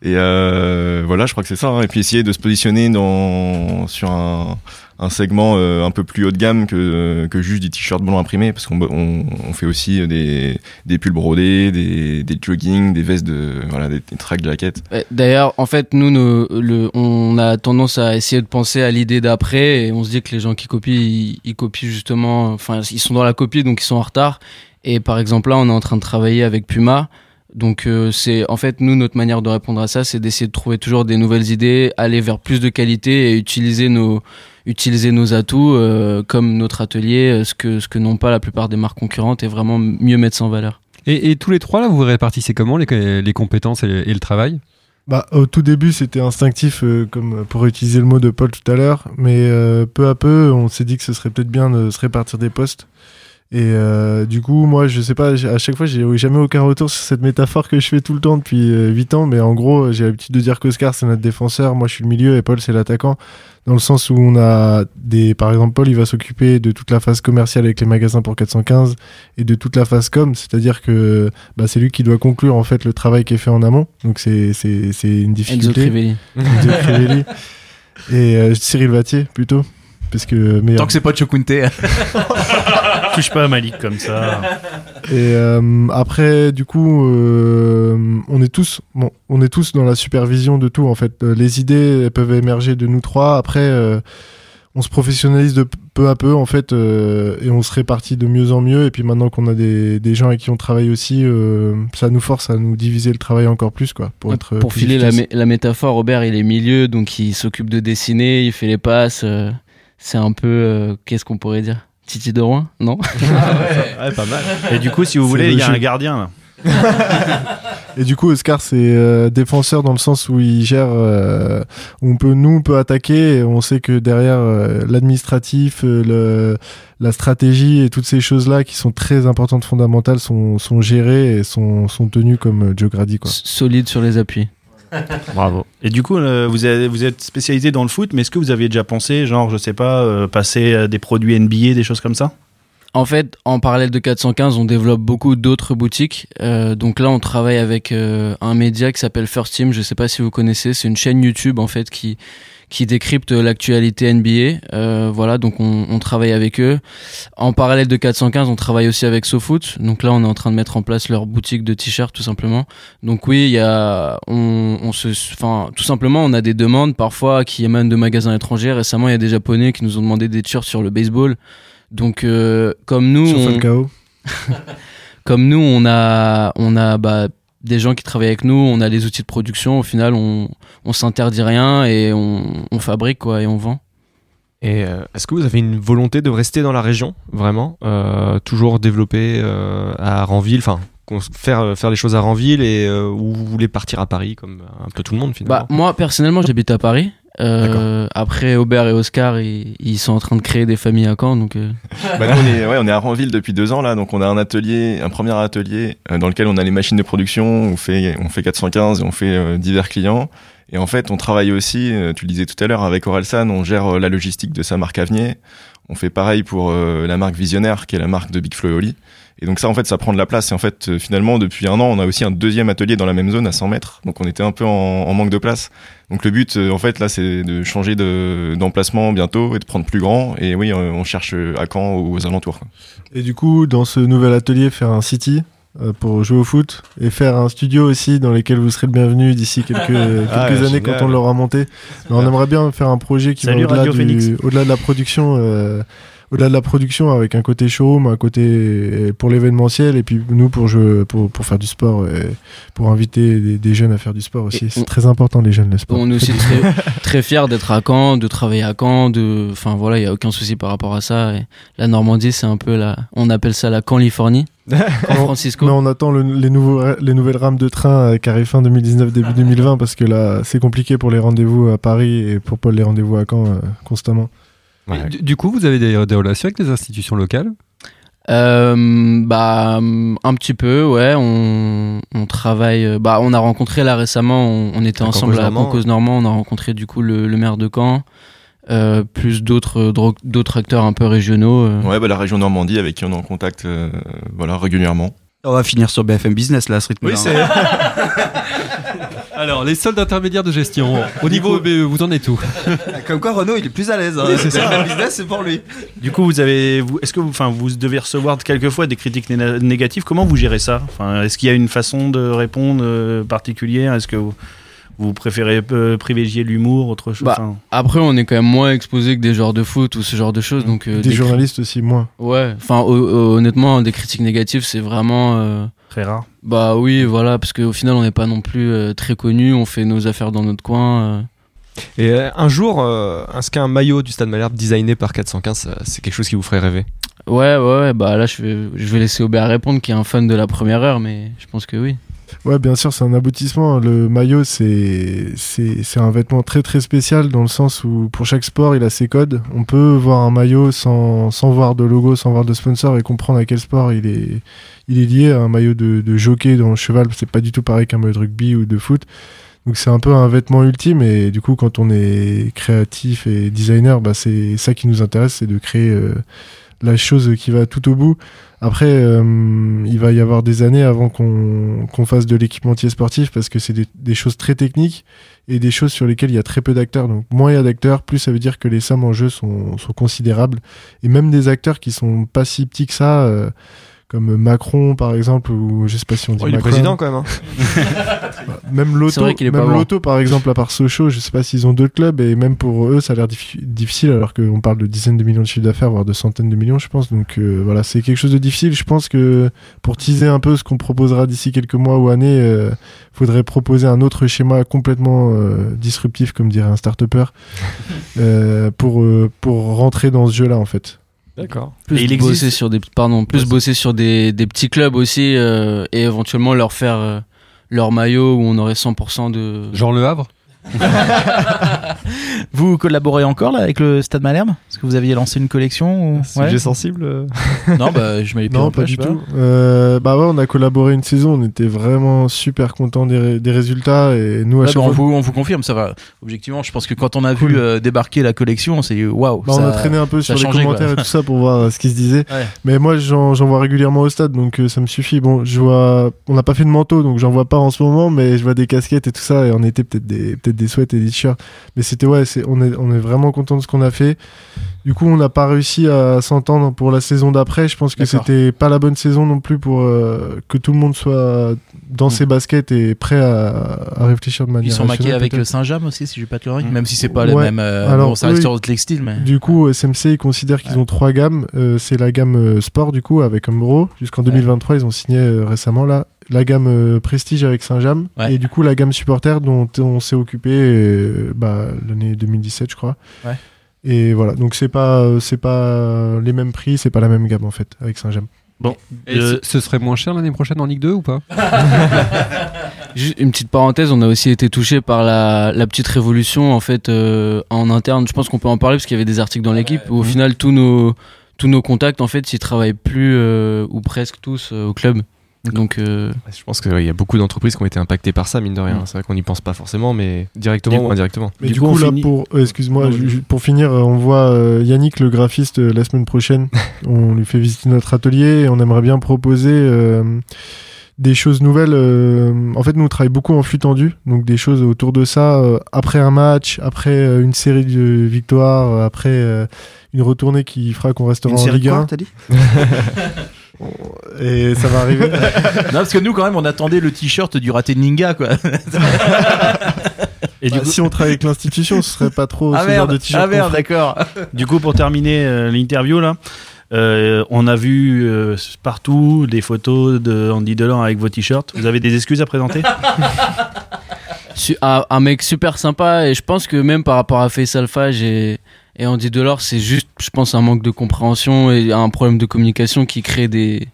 Et euh, voilà, je crois que c'est ça. hein. Et puis essayer de se positionner dans sur un, un segment euh, un peu plus haut de gamme que, que juste des t-shirts blancs imprimés, parce qu'on on, on fait aussi des, des pulls brodés, des, des jogging, des vestes de voilà, des, des track jackets. D'ailleurs, en fait, nous, le, on a tendance à essayer de penser à l'idée d'après et on se dit que les gens qui copient, ils, ils copient justement, enfin, ils sont dans la copie donc ils sont en retard. Et par exemple, là, on est en train de travailler avec Puma. Donc, euh, c'est en fait, nous, notre manière de répondre à ça, c'est d'essayer de trouver toujours des nouvelles idées, aller vers plus de qualité et utiliser nos, utiliser nos atouts euh, comme notre atelier, euh, ce que, ce que n'ont pas la plupart des marques concurrentes et vraiment mieux mettre ça en valeur. et, et tous les trois là, vous vous répartissez comment les, les compétences et, et le travail? Bah, au tout début, c'était instinctif, euh, comme pour utiliser le mot de Paul tout à l'heure, mais euh, peu à peu, on s'est dit que ce serait peut-être bien de se répartir des postes. Et euh, du coup, moi, je sais pas, à chaque fois, j'ai jamais aucun retour sur cette métaphore que je fais tout le temps depuis euh, 8 ans, mais en gros, j'ai l'habitude de dire qu'Oscar, c'est notre défenseur, moi, je suis le milieu et Paul, c'est l'attaquant. Dans le sens où on a des. Par exemple, Paul, il va s'occuper de toute la phase commerciale avec les magasins pour 415 et de toute la phase com, c'est-à-dire que bah, c'est lui qui doit conclure en fait le travail qui est fait en amont. Donc c'est une difficulté. Crivelli. Enzo Crivelli. et euh, Cyril Vatier plutôt, parce que meilleur. Tant que c'est pas Chokunte. Touche pas à Malik comme ça. Et euh, après, du coup, euh, on est tous, bon, on est tous dans la supervision de tout. En fait, Euh, les idées elles peuvent émerger de nous trois. Après, euh, on se professionnalise de peu à peu, en fait, euh, et on se répartit de mieux en mieux. Et puis maintenant qu'on a des, des gens avec qui on travaille aussi, euh, ça nous force à nous diviser le travail encore plus, quoi, pour être Pour plus filer la, efficace. mé- la métaphore, Robert, il est milieu, donc il s'occupe de dessiner, il fait les passes. C'est un peu, euh, qu'est-ce qu'on pourrait dire? Titi de Rouen Non? Ouais, pas mal. Et du coup, si vous voulez, il y a un gardien là. Et du coup, Oscar, c'est euh, défenseur dans le sens où il gère. euh, où on peut, nous, on peut attaquer. Et on sait que derrière euh, l'administratif, euh, le, la stratégie et toutes ces choses-là qui sont très importantes, fondamentales, sont, sont gérées et sont, sont tenues comme Joe Grady, quoi. Solide sur les appuis. Bravo. Et du coup, euh, vous, êtes spécialisé dans le foot, mais est-ce que vous aviez déjà pensé, genre, je sais pas, euh, passer des produits NBA, des choses comme ça? En fait, en parallèle de 415, on développe beaucoup d'autres boutiques. Euh, donc là, on travaille avec euh, un média qui s'appelle First Team. Je sais pas si vous connaissez. C'est une chaîne YouTube en fait qui qui décrypte l'actualité NBA. Euh, voilà, donc on, on travaille avec eux. En parallèle de 415, on travaille aussi avec SoFoot. Donc là, on est en train de mettre en place leur boutique de t-shirts tout simplement. Donc oui, il y a, on, on se, enfin, tout simplement, on a des demandes parfois qui émanent de magasins étrangers. Récemment, il y a des Japonais qui nous ont demandé des t-shirts sur le baseball. Donc euh, comme nous, Sur on- comme nous, on a, on a bah, des gens qui travaillent avec nous, on a les outils de production. Au final, on, on s'interdit rien et on, on fabrique quoi et on vend. Et euh, est-ce que vous avez une volonté de rester dans la région, vraiment Euh, Toujours développer euh, à Ranville, enfin, faire, faire les choses à Ranville et ou vous voulez partir à Paris comme un peu tout le monde finalement? Bah, moi, personnellement, j'habite à Paris. Euh, après, Aubert et Oscar, ils, ils sont en train de créer des familles à Caen. Donc, euh, Bah, nous, on est, ouais, on est à Ranville depuis deux ans là, donc on a un atelier, un premier atelier euh, dans lequel on a les machines de production, on fait, on fait 415 et on fait euh, divers clients. Et en fait, on travaille aussi, euh, tu le disais tout à l'heure, avec Orelsan, on gère la logistique de sa marque Avenir. On fait pareil pour la marque Visionnaire, qui est la marque de Big Flo et Oli. Et donc ça, en fait, ça prend de la place. Et en fait, euh, finalement, depuis un an, on a aussi un deuxième atelier dans la même zone à 100 mètres. Donc on était un peu en, en manque de place. Donc le but, euh, en fait, là, c'est de changer de- d'emplacement bientôt et de prendre plus grand. Et oui, euh, on cherche à Caen ou aux alentours. quoi. Et du coup, dans ce nouvel atelier, faire un city pour jouer au foot et faire un studio aussi dans lequel vous serez le bienvenu d'ici quelques, quelques Ah, années génial. quand on l'aura monté. Mais on aimerait bien faire un projet qui Salut, va au-delà, de la production. euh, au-delà de la production avec un côté showroom, un côté pour l'événementiel et puis nous pour jouer, pour, pour faire du sport et pour inviter des, des jeunes à faire du sport aussi. C'est très important les jeunes le sport. on est aussi très, très fiers d'être à Caen, de travailler à Caen. De, enfin voilà, il y a aucun souci par rapport à ça. Et la Normandie, c'est un peu la, on appelle ça la Californie. Francisco. Mais on attend le- les, nouveaux, les nouvelles rames de train qui arrivent fin 2019, début 2020, parce que là, c'est compliqué pour les rendez-vous à Paris et pour pas les rendez-vous à Caen euh, constamment. Du, du coup, vous avez des, des relations avec des institutions locales? Euh, bah un petit peu ouais on, on travaille euh, bah on a rencontré là récemment on, on était À ensemble à Cancos Normand on a rencontré du coup le, le maire de Caen euh, plus d'autres d'autres acteurs un peu régionaux euh. Ouais, bah, la région Normandie avec qui on est en contact euh, voilà, régulièrement. On va finir sur BFM Business là, à ce rythme-là. Oui, c'est. Alors, les soldes intermédiaires de gestion. Au niveau BE, vous en êtes où? Comme quoi Renault il est plus à l'aise. hein. Oui, c'est ça. BFM Business c'est pour lui. Du coup, vous avez, vous, est-ce que vous, enfin, vous devez recevoir quelquefois des critiques né- négatives? Comment vous gérez ça? Enfin, est-ce qu'il y a une façon de répondre euh, particulière? Est-ce que vous, vous préférez euh, privilégier l'humour, autre chose? Bah, Enfin, après on est quand même moins exposé que des joueurs de foot ou ce genre de choses donc euh, Des cri- journalistes aussi, moins. ouais enfin ho- ho- honnêtement des critiques négatives c'est vraiment euh, Très rare. bah oui voilà parce qu'au final on n'est pas non plus euh, très connu on fait nos affaires dans notre coin euh. Et euh, un jour, euh, est-ce qu'un maillot du Stade Malherbe designé par 415, ça, c'est quelque chose qui vous ferait rêver? Ouais, ouais, ouais, bah là je vais, je vais laisser Aubert répondre qui est un fan de la première heure, mais je pense que oui. Ouais, bien sûr, c'est un aboutissement. Le maillot, c'est un vêtement très très spécial dans le sens où pour chaque sport, il a ses codes. On peut voir un maillot sans, sans voir de logo, sans voir de sponsor et comprendre à quel sport il est il est lié. Un maillot de, de jockey dans le cheval, c'est pas du tout pareil qu'un maillot de rugby ou de foot. Donc c'est un peu un vêtement ultime et du coup quand on est créatif et designer, bah c'est ça qui nous intéresse, c'est de créer euh, la chose qui va tout au bout. Après, euh, il va y avoir des années avant qu'on fasse de l'équipementier sportif parce que c'est des, des choses très techniques et des choses sur lesquelles il y a très peu d'acteurs. Donc moins il y a d'acteurs, plus ça veut dire que les sommes en jeu sont, sont considérables. Et même des acteurs qui sont pas si petits que ça, euh, comme Macron par exemple, ou je sais pas si on dit Oh, il est président quand même. hein. Même C'est l'auto, vrai qu'il est pas même l'auto par exemple, à part Sochaux, je sais pas s'ils ont d'autres clubs et même pour eux ça a l'air diffi- difficile alors qu'on parle de dizaines de millions de chiffres d'affaires, voire de centaines de millions, je pense. Donc euh, voilà, c'est quelque chose de difficile. Je pense que pour teaser un peu ce qu'on proposera d'ici quelques mois ou années, euh, faudrait proposer un autre schéma complètement euh, disruptif, comme dirait un start-upper, euh, pour, euh, pour rentrer dans ce jeu-là en fait. D'accord. Plus Et il bosser existe- sur des, pardon, plus bosser sur des, des petits clubs aussi euh, et éventuellement leur faire euh, leur maillot où on aurait 100% de. Genre le Havre? Vous collaborez encore là avec le Stade Malherbe? Est-ce que vous aviez lancé une collection ou... Sujet Ouais. sensible. Non, bah je m'avais Non, pas du tout. Euh, bah ouais, on a collaboré une saison, on était vraiment super contents des, ré- des résultats et nous à Ouais, chaque bah, on, vous, on vous confirme, ça va. Objectivement, je pense que quand on a vu euh, débarquer la collection, c'est waouh. Bah, on a traîné un peu sur les changé, quoi. commentaires et tout ça pour voir euh, ce qui se disait. Ouais. Mais moi, j'en vois régulièrement au stade, donc euh, ça me suffit. Bon, je vois, on n'a pas fait de manteau, donc j'en vois pas en ce moment, mais je vois des casquettes et tout ça, et en été peut-être des des sweats et des t-shirts. Mais c'était ouais, c'est on est on est vraiment content de ce qu'on a fait. Du coup, on n'a pas réussi à s'entendre pour la saison d'après. Je pense que c'était pas la bonne saison non plus pour euh, que tout le monde soit dans ses baskets et prêt à, à réfléchir de manière. Ils sont maqués avec Saint-James aussi, si je pas de conneries. Même si c'est pas les Ouais. mêmes. euh, Alors, bon, ça reste le textile, mais. Du coup, SMC, ils considèrent qu'ils ont trois gammes. Euh, c'est la gamme sport, du coup, avec Umbro. Jusqu'en 2023, ils ont signé récemment là. La gamme prestige avec Saint-James. Ouais. Et du coup, la gamme supporter dont on s'est occupé bah, l'année 2017, je crois. Ouais. Et voilà. Donc, c'est pas, euh, c'est pas les mêmes prix, c'est pas la même gamme, en fait, avec Saint-James. Bon. Et ce- serait moins cher l'année prochaine en Ligue 2 ou pas? Juste une petite parenthèse, on a aussi été touché par la, la petite révolution en fait euh, en interne. Je pense qu'on peut en parler parce qu'il y avait des articles dans l'équipe où au final tous nos tous nos contacts en fait ils travaillent plus euh, ou presque tous euh, au club. Donc euh, Je pense qu'il y a beaucoup d'entreprises qui ont été impactées par ça, mine de rien. Mm. C'est vrai qu'on n'y pense pas forcément, mais directement ou indirectement. Mais du, coup, là, pour, euh, excuse-moi, pour finir, euh, on voit euh, Yannick, le graphiste, euh, la semaine prochaine. on lui fait visiter notre atelier et on aimerait bien proposer euh, des choses nouvelles. euh, en fait, nous, on travaille beaucoup en flux tendu, donc des choses autour de ça. euh, après un match, après euh, une série de victoires, après euh, une retournée qui fera qu'on restera Une en série Ligue quoi, 1. t'as dit? Et ça va arriver. non, parce que nous, quand même, on attendait le t-shirt du raté de Ninga, quoi. Et du coup, si on travaille avec l'institution, ce serait pas trop Ah ce merde, genre de t-shirt. ah merde, d'accord. Du coup, pour terminer euh, l'interview là, euh, on a vu euh, partout des photos de Andy Delors avec vos t-shirts. Vous avez des excuses à présenter? Un, un mec super sympa et je pense que même par rapport à Faisal Fage et, et Andy Delors, c'est juste, je pense, un manque de compréhension et un problème de communication qui crée des,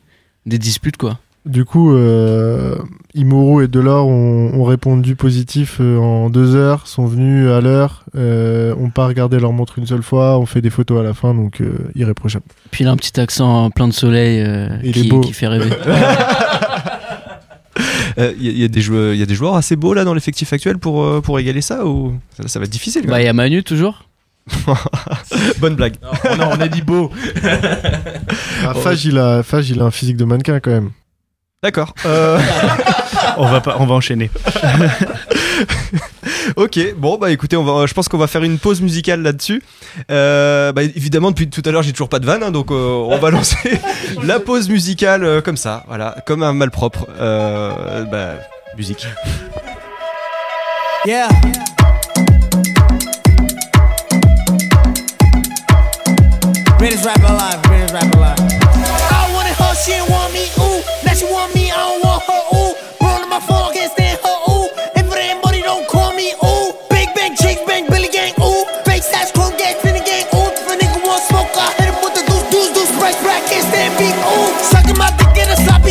des disputes quoi. Du coup, euh, Imoro et Delors ont, ont répondu positif euh, en deux heures, sont venus à l'heure, euh, ont pas regardé leur montre une seule fois, ont fait des photos à la fin, donc euh, irréprochable. Puis il a un petit accent plein de soleil euh, Il est qui, beau. qui fait rêver. Euh, Il y, y a des joueurs, il y a des joueurs assez beaux là dans l'effectif actuel pour, euh, pour égaler ça ou ça, ça va être difficile. bah il y a Manu toujours. Bonne blague. non, on a dit beau. Ah, Fage, il a, Fage, il a un physique de mannequin quand même. D'accord. Euh, on, va pas, on va enchaîner. ok, bon bah écoutez, on va, je pense qu'on va faire une pause musicale là-dessus. Euh, bah, évidemment, depuis tout à l'heure, j'ai toujours pas de vanne, hein, donc euh, on va lancer la pause musicale euh, comme ça, voilà, comme un malpropre. Euh, bah, musique. Yeah. Greatest rapper alive, greatest rapper alive. I wanted her, she didn't want me, ooh. Now she want me, I don't want her, ooh. Blowing my phone, I can't stand her, ooh. If it ain't money, don't call me, ooh. Big bang, chicks bang, Billy gang, ooh. Fake size, chrome gang, finna gang, ooh. If a nigga want smoke, I hit him with the deuce, deuce, deuce, price, rack, can't stand beef, ooh.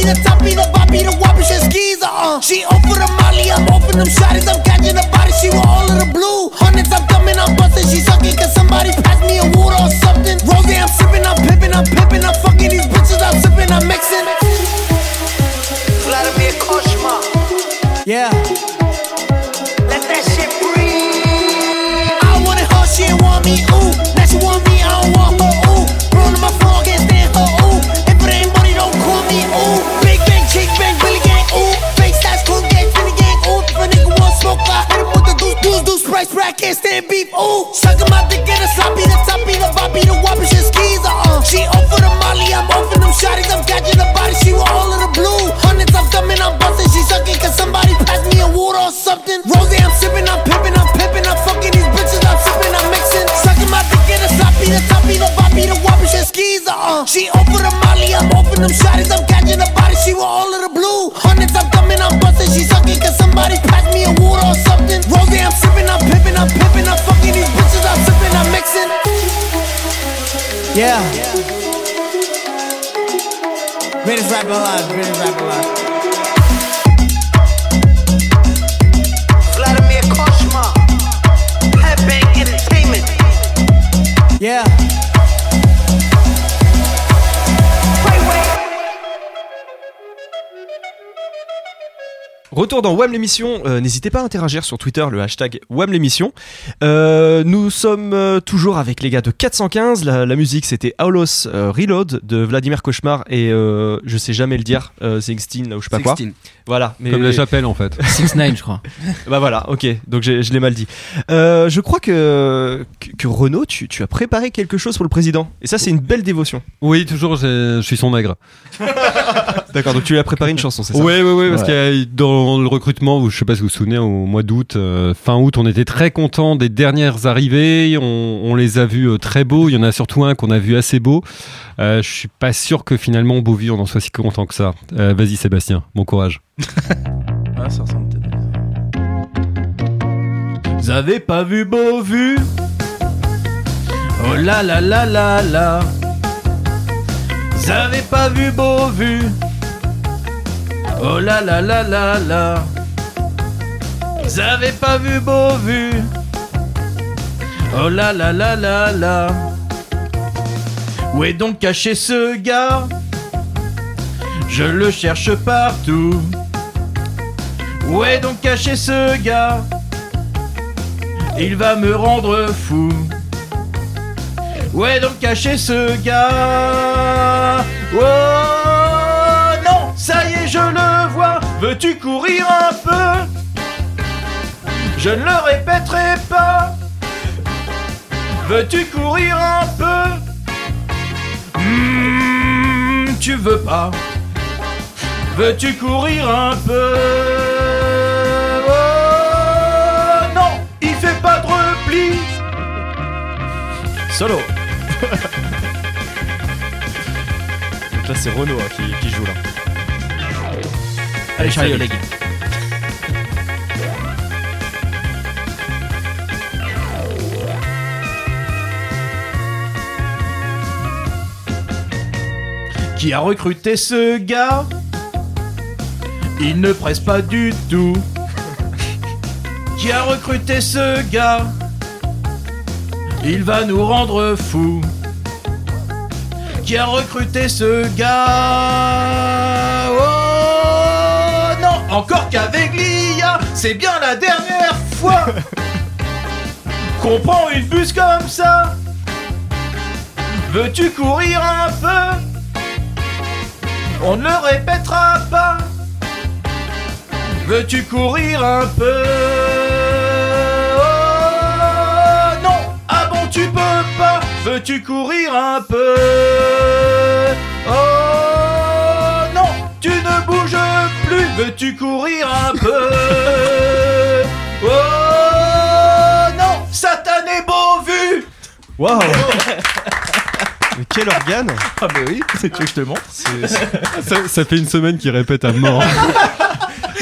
The toppy, the boppy, the whoppy, shit skis, uh. She over the molly, I'm open them shotties, I'm catching the body, she want all of the blue. Hundreds, I'm dumbing, I'm busting, she sucking, cause somebody pass me a water or something. Rose, I'm sipping, I'm pimping, I'm pimping, I'm fucking these bitches, I'm sipping, I'm mixing. Vladimir Koshma. Yeah. Let that shit breathe. I wanted her, she didn't want me, ooh. Can't stand beef, ooh. Sucking my dick in a sloppy, the toppy, the boppy, the whoppy, shit skis, uh. She over the molly, I'm over them shotties, I'm catching the body, she want all in the blue. Hundreds, I'm dumbing, I'm busting, she sucking, cause somebody pass me a water or something. Rosie, I'm sipping, I'm pimping, I'm pimping, I'm fucking these bitches, I'm sipping, I'm mixing. Sucking my dick in a sloppy, the toppy, the boppy, the whoppy, shit skis, uh. She over the molly, I'm over them shotties, I'm catching the body, she want all of the Yeah. Greatest rapper alive, greatest rapper alive. Retour dans WAM l'émission. Euh, N'hésitez pas à interagir sur Twitter, le hashtag WAM l'émission. Euh, nous sommes euh, toujours avec les gars de 415. La, la musique c'était Aulos euh, Reload de Vladimir Cauchemar et euh, je sais jamais le dire, euh, Sixteen ou je sais pas quoi. Voilà. Mais... Comme la chapelle en fait. 6-9, je crois. Bah voilà, ok. Donc je l'ai mal dit. Euh, je crois que, que, Renaud, tu, tu as préparé quelque chose pour le président. Et ça, c'est une belle dévotion. Oui, toujours, je suis son nègre. D'accord, donc tu lui as préparé une chanson, c'est ça? Oui, oui, oui, parce Ouais. qu'il y a dans le recrutement, je sais pas si vous vous souvenez, au mois d'août, euh, fin août, on était très contents des dernières arrivées. On, on les a vus euh, très beaux. Il y en a surtout un qu'on a vu assez beau. Euh, je suis pas sûr que finalement, beau vu, on en soit si content que ça. Euh, Vas-y, Sébastien, bon courage. Ah, ça ressemble peut-être. Vous avez pas vu beau vu Oh là là là là là Vous avez pas vu beau vu Oh là là là là là Vous avez pas vu beau vu. Oh là là là là là Où est donc caché ce gars? Je le cherche partout. Où est donc caché ce gars? Il va me rendre fou. Où est donc caché ce gars? Oh Veux-tu courir un peu? Je ne le répéterai pas. Veux-tu courir un peu? Hmm, Tu veux pas Veux-tu courir un peu? Oh non, il fait pas de repli. Solo. Donc là, c'est Renaud hein, qui, qui joue là. Allez, Charlie, les gars. Qui a recruté ce gars? Il ne presse pas du tout. Qui a recruté ce gars? Il va nous rendre fous. Qui a recruté ce gars? Oh encore qu'avec l'IA, c'est bien la dernière fois. Qu'on prend une bus comme ça. Veux-tu courir un peu? On ne le répétera pas. Veux-tu courir un peu? Oh non Ah bon tu peux pas. Veux-tu courir un peu? Oh non Tu ne bouges plus Veux-tu courir un peu Oh non Satané beau vu Waouh Mais quel organe Ah bah oui, c'est que je te montre. ça, ça fait une semaine qu'il répète à mort.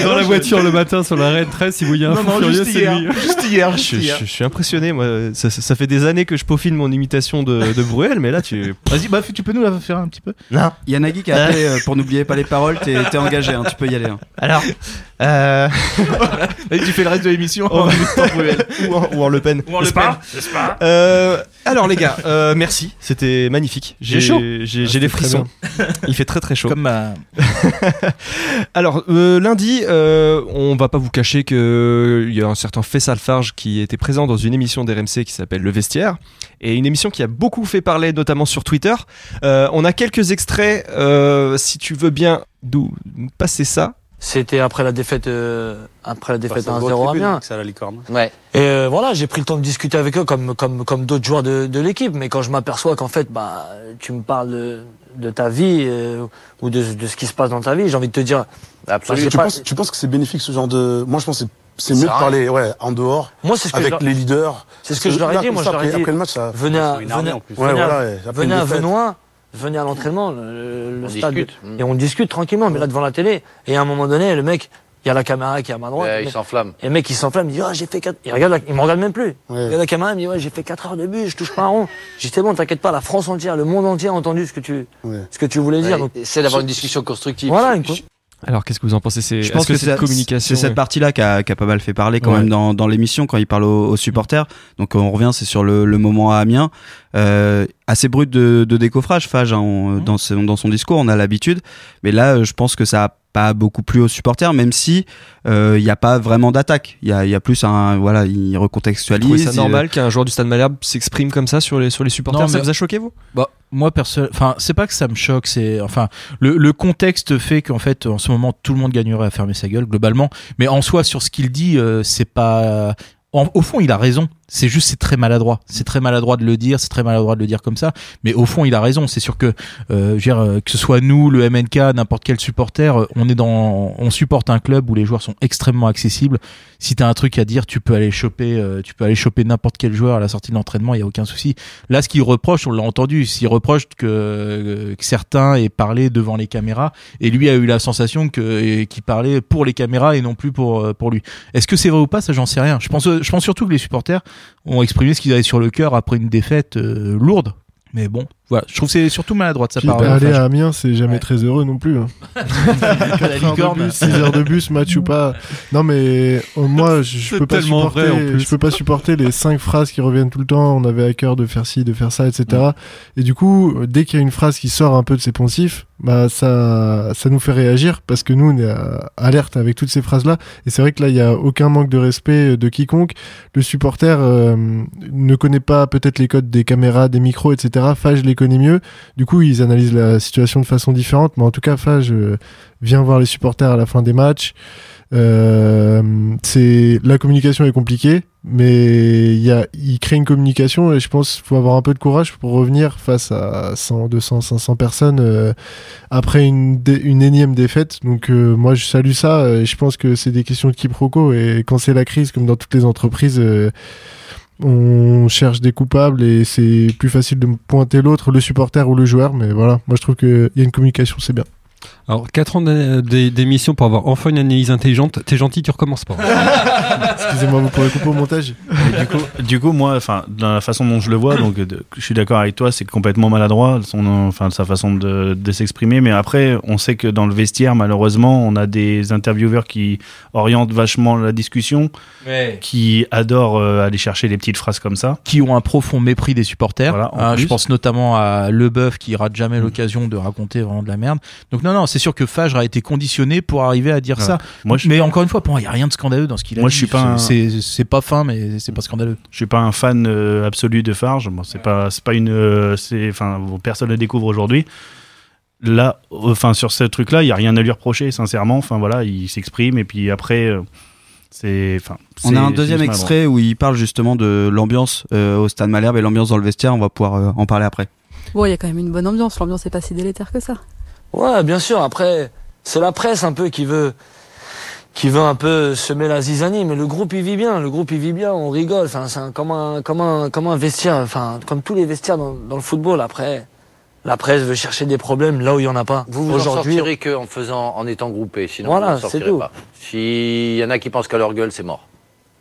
Dans la voiture le matin sur la Rennes 13, si vous voyez un Non, fou non, furieux, juste c'est hier. lui. Juste hier, je, suis impressionné, moi. Ça, ça- ça fait des années que je peaufine mon imitation de, de Bruel, mais là, tu. Vas-y, bah tu peux nous la faire un petit peu Non. Il y a Nagui qui a appelé euh, pour n'oublier pas les paroles, t'es t'es engagé, hein, tu peux y aller. hein. Alors. Euh... Tu fais le reste de l'émission Oh. en imitant Bruel. ou, en, ou en Le Pen. Ou en Le Pen, pas Euh, Alors, les gars, euh, merci. C'était magnifique. Fait chaud. J'ai j'ai- Ah, j'ai très frissons. Il fait très très chaud. Comme ma. Alors, euh, lundi, euh, on va pas vous cacher qu'il y a un certain Faisal Farge qui était présent dans une émission d'RMC qui s'appelle Le Vestiaire, et une émission qui a beaucoup fait parler, notamment sur Twitter. Euh, on a quelques extraits, euh, si tu veux bien nous passer ça. C'était après la défaite, euh, après la défaite Bah, c'est 1-0 à Amiens. C'est à la licorne. Ouais. Et euh, voilà, j'ai pris le temps de discuter avec eux comme comme comme d'autres joueurs de, de l'équipe. Mais quand je m'aperçois qu'en fait, bah, tu me parles de, ta vie euh, ou de, de ce qui se passe dans ta vie, j'ai envie de te dire. Absolument. Tu, pas- penses, tu penses que c'est bénéfique ce genre de. Moi, je pense que c'est- c'est mieux de parler ouais, en dehors, Moi, c'est ce que je avec les leaders. C'est ce que je leur ai dit. Moi, je ça, leur ai dit. après le match, ça. venez à, venez, Ouais, à- voilà, venez à venez l'entraînement, le, le On stade, discute. et on discute tranquillement. Mais là, devant la télé, et à un moment donné, le mec, il y a la caméra qui est à ma droite. Ouais, le il s'enflamme. Et le mec, il s'enflamme, il dit, ah, j'ai fait 4, il regarde, la- il me regarde même plus. Il regarde la caméra, il me dit, ouais, j'ai fait 4 heures de bus, je touche pas un rond. J'ai dit, c'est bon, t'inquiète pas, la France entière, le monde entier a entendu ce que tu, ce que tu voulais dire. Donc, C'est d'avoir une discussion constructive. Voilà, une Alors, qu'est-ce que vous en pensez? C'est Je pense est-ce que, cette communication. C'est cette ouais. partie-là qui a, qui a pas mal fait parler quand Ouais. même dans, dans l'émission quand il parle aux, aux supporters. Donc on revient, c'est sur le, le moment à Amiens. Euh, assez brut de, de décoffrage, Fage, hein, on- dans, son, dans son discours, on a l'habitude. Mais là, euh, je pense que ça a pas beaucoup plu aux supporters, même si euh, il n'y a pas vraiment d'attaque. Il y a, il y a plus un voilà, il recontextualise. il- normal qu'un joueur du Stade Malherbe s'exprime comme ça sur les, sur les supporters? Non, Ça mais- vous a choqué, vous? Bah, moi, perso, enfin, c'est pas que ça me choque, c'est, enfin, le, le contexte fait qu'en fait, en ce moment, tout le monde gagnerait à fermer sa gueule, globalement. Mais en soi, sur ce qu'il dit, euh, c'est pas, en- au fond, il a raison. C'est juste, c'est très maladroit. C'est très maladroit de le dire, c'est très maladroit de le dire comme ça. Mais au fond, il a raison. C'est sûr que, euh, je veux dire, euh, que ce soit nous, le MNK, n'importe quel supporter, euh, on est dans, on supporte un club où les joueurs sont extrêmement accessibles. Si t'as un truc à dire, tu peux aller choper, euh, tu peux aller choper n'importe quel joueur à la sortie de l'entraînement, il y a aucun souci. Là, ce qu'il reproche, on l'a entendu, s'il reproche que, euh, que certains aient parlé devant les caméras, et lui a eu la sensation que qu'il parlait pour les caméras et non plus pour pour lui. Est-ce que c'est vrai ou pas? Ça, j'en sais rien. Je pense, je pense surtout que les supporters ont exprimé ce qu'ils avaient sur le cœur après une défaite euh, lourde. Mais bon, voilà. Je trouve que c'est surtout maladroit de sa part. aller Enfin, à Amiens, c'est jamais très heureux non plus. Hein. La 4 heures de licorne. bus, 6 heures de bus, match ou pas. Non mais euh, moi, je, peux pas tellement supporter. vrai, en plus. Je peux pas supporter les cinq phrases qui reviennent tout le temps. On avait à cœur de faire ci, de faire ça, etc. Et du coup, dès qu'il y a une phrase qui sort un peu de ses poncifs, bah ça, ça nous fait réagir parce que nous, on est euh, alerte avec toutes ces phrases-là. Et c'est vrai que là, il y a aucun manque de respect de quiconque. Le supporter euh, ne connaît pas peut-être les codes des caméras, des micros, etc. Fage les connaît mieux. Du coup, ils analysent la situation de façon différente. Mais en tout cas, Fage vient voir les supporters à la fin des matchs. Euh, c'est la communication est compliquée, mais il y a, il crée une communication et je pense qu'il faut avoir un peu de courage pour revenir face à 100, 200, 500 personnes euh, après une énième défaite. Donc euh, moi je salue ça. Et je pense que c'est des questions de quiproquo et quand c'est la crise, comme dans toutes les entreprises. On cherche des coupables et c'est plus facile de pointer l'autre, le supporter ou le joueur. Mais voilà, moi je trouve qu'il y a une communication, c'est bien. Alors, 4 ans d'é- d'é- d'émission pour avoir enfin une analyse intelligente. T'es gentil, tu recommences pas. Excusez-moi, vous pourrez couper au montage. Du coup, du coup, moi, enfin, dans la façon dont je le vois, donc, de- je suis d'accord avec toi, c'est complètement maladroit, son, enfin, sa façon de, de s'exprimer. Mais après, on sait que dans le vestiaire, malheureusement, on a des intervieweurs qui orientent vachement la discussion, Ouais. qui adorent euh, aller chercher des petites phrases comme ça. qui ont un profond mépris des supporters. Voilà, Ah, je pense notamment à Leboeuf qui rate jamais l'occasion de raconter vraiment de la merde. Donc non, non, c'est sûr que Fage a été conditionné pour arriver à dire ça. Moi, je- mais encore une fois, pour moi, il y a rien de scandaleux dans ce qu'il a Moi, dit. je suis pas un- C'est c'est pas fin, mais c'est pas scandaleux. Je suis pas un fan euh, absolu de Farge. Bon, c'est pas, c'est pas une, euh, c'est, enfin, bon, personne le découvre aujourd'hui. Là, enfin, sur ce truc-là, il y a rien à lui reprocher, sincèrement. Enfin, voilà, il s'exprime et puis après, euh, c'est, enfin. On a un deuxième extrait où il parle justement de l'ambiance euh, au Stade Malherbe et l'ambiance dans le vestiaire. On va pouvoir euh, en parler après. Bon, il y a quand même une bonne ambiance. L'ambiance est pas si délétère que ça. Ouais, bien sûr. Après, c'est la presse un peu qui veut, qui veut un peu semer la zizanie, mais le groupe il vit bien. Le groupe il vit bien. On rigole. Enfin, c'est un- comme un, comme un, comme un vestiaire. Enfin, comme tous les vestiaires dans, dans le football. Après, la presse veut chercher des problèmes là où il y en a pas. Vous vous en sortirez que en faisant, en étant groupé, sinon Voilà, vous sortirez tout. pas. S'il y en a qui pensent qu'à leur gueule, c'est mort.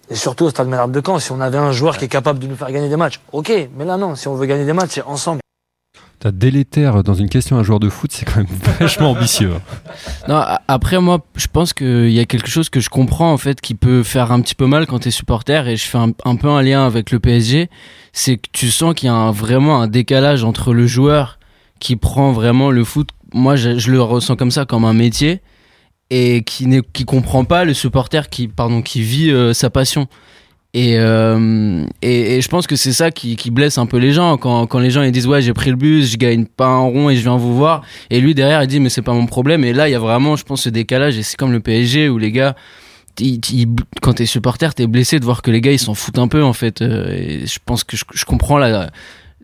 Et surtout au Stade Malherbe de Caen, si on avait un joueur qui est capable de nous faire gagner des matchs, ok. Mais là non, si on veut gagner des matchs, c'est ensemble. T'as délétère dans une question à un joueur de foot, c'est quand même vachement ambitieux. hein. Non, après moi, je pense qu'il y a quelque chose que je comprends en fait qui peut faire un petit peu mal quand t'es supporter et je fais un, peu un lien avec le PSG, c'est que tu sens qu'il y a vraiment un décalage entre le joueur qui prend vraiment le foot, moi je, le ressens comme ça comme un métier et qui n'est qui comprend pas le supporter qui pardon qui vit euh, sa passion. Et, euh, et, et je pense que c'est ça qui, qui blesse un peu les gens. Quand, quand les gens ils disent ouais j'ai pris le bus je gagne pas un rond et je viens vous voir. Et lui derrière il dit mais c'est pas mon problème. Et là il y a vraiment je pense ce décalage. Et c'est comme le PSG où les gars ils- ils- quand t'es supporter t'es blessé de voir que les gars ils s'en foutent un peu en fait. Euh, et je pense que je, je comprends la,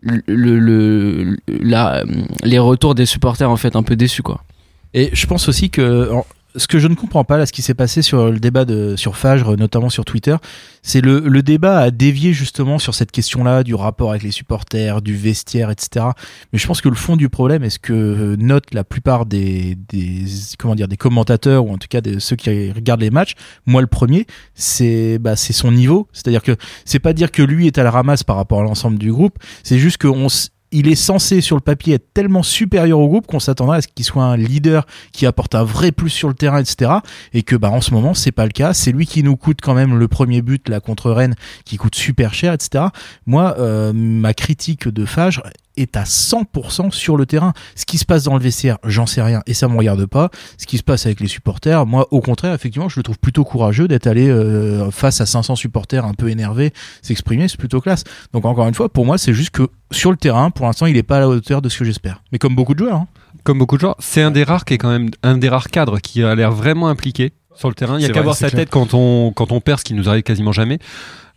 le, le, la, les retours des supporters en fait un peu déçus quoi. Et je pense aussi que ce que je ne comprends pas là, ce qui s'est passé sur le débat de sur Fagre, notamment sur Twitter, c'est le, le débat a dévié justement sur cette question-là du rapport avec les supporters, du vestiaire, etc. Mais je pense que le fond du problème, est ce que notent la plupart des, des comment dire des commentateurs ou en tout cas de ceux qui regardent les matchs, moi le premier, c'est bah c'est son niveau. C'est-à-dire que c'est pas dire que lui est à la ramasse par rapport à l'ensemble du groupe, c'est juste qu'on il est censé sur le papier être tellement supérieur au groupe qu'on s'attendrait à ce qu'il soit un leader qui apporte un vrai plus sur le terrain, etc. Et que bah en ce moment c'est pas le cas. C'est lui qui nous coûte quand même le premier but là contre Rennes, qui coûte super cher, etc. Moi, euh, ma critique de Fage est à 100% sur le terrain. Ce qui se passe dans le vestiaire, j'en sais rien et ça me regarde pas. Ce qui se passe avec les supporters, moi, au contraire, effectivement, je le trouve plutôt courageux d'être allé euh, face à 500 supporters un peu énervés s'exprimer, c'est plutôt classe. Donc encore une fois, pour moi, c'est juste que sur le terrain, pour l'instant, il est pas à la hauteur de ce que j'espère. Mais comme beaucoup de joueurs. hein. Comme beaucoup de joueurs, c'est un des rares qui est quand même un des rares cadres qui a l'air vraiment impliqué sur le terrain. Il y a qu'à voir sa clair. tête quand on quand on perd, ce qui nous arrive quasiment jamais.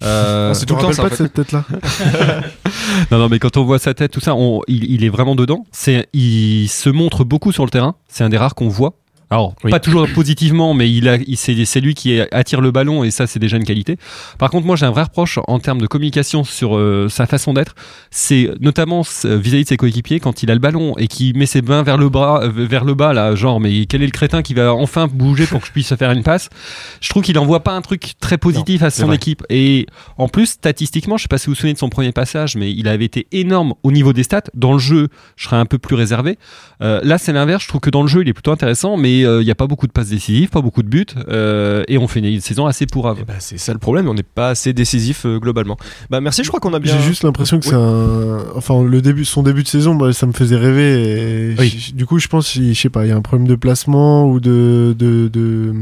Euh, Ah, c'est tout le temps ça, en fait. non, non, mais quand on voit sa tête, tout ça, on, il, il est vraiment dedans. C'est, il se montre beaucoup sur le terrain. C'est un des rares qu'on voit. Alors, pas toujours positivement, mais il a, il, c'est, lui qui attire le ballon et ça, c'est déjà une qualité. Par contre, moi, j'ai un vrai reproche en termes de communication sur euh, sa façon d'être. C'est notamment vis-à-vis de ses coéquipiers quand il a le ballon et qu'il met ses mains vers le bras, euh, vers le bas, là, genre, mais quel est le crétin qui va enfin bouger pour que je puisse faire une passe? Je trouve qu'il envoie pas un truc très positif à son équipe. Et en plus, statistiquement, je sais pas si vous vous souvenez de son premier passage, mais il avait été énorme au niveau des stats. Dans le jeu, je serais un peu plus réservé. Euh, là, c'est l'inverse. Je trouve que dans le jeu, il est plutôt intéressant, mais euh, il n'y a pas beaucoup de passes décisives, pas beaucoup de buts, euh, et on fait une saison assez pourrave. Bah, c'est ça le problème, on n'est pas assez décisif euh, globalement. Bah merci, je crois qu'on a bien. J'ai juste l'impression que Oui. c'est un. Enfin, le début, son début de saison, moi, ça me faisait rêver. Et du coup, je pense, je sais pas, il y a un problème de placement ou de, de, de,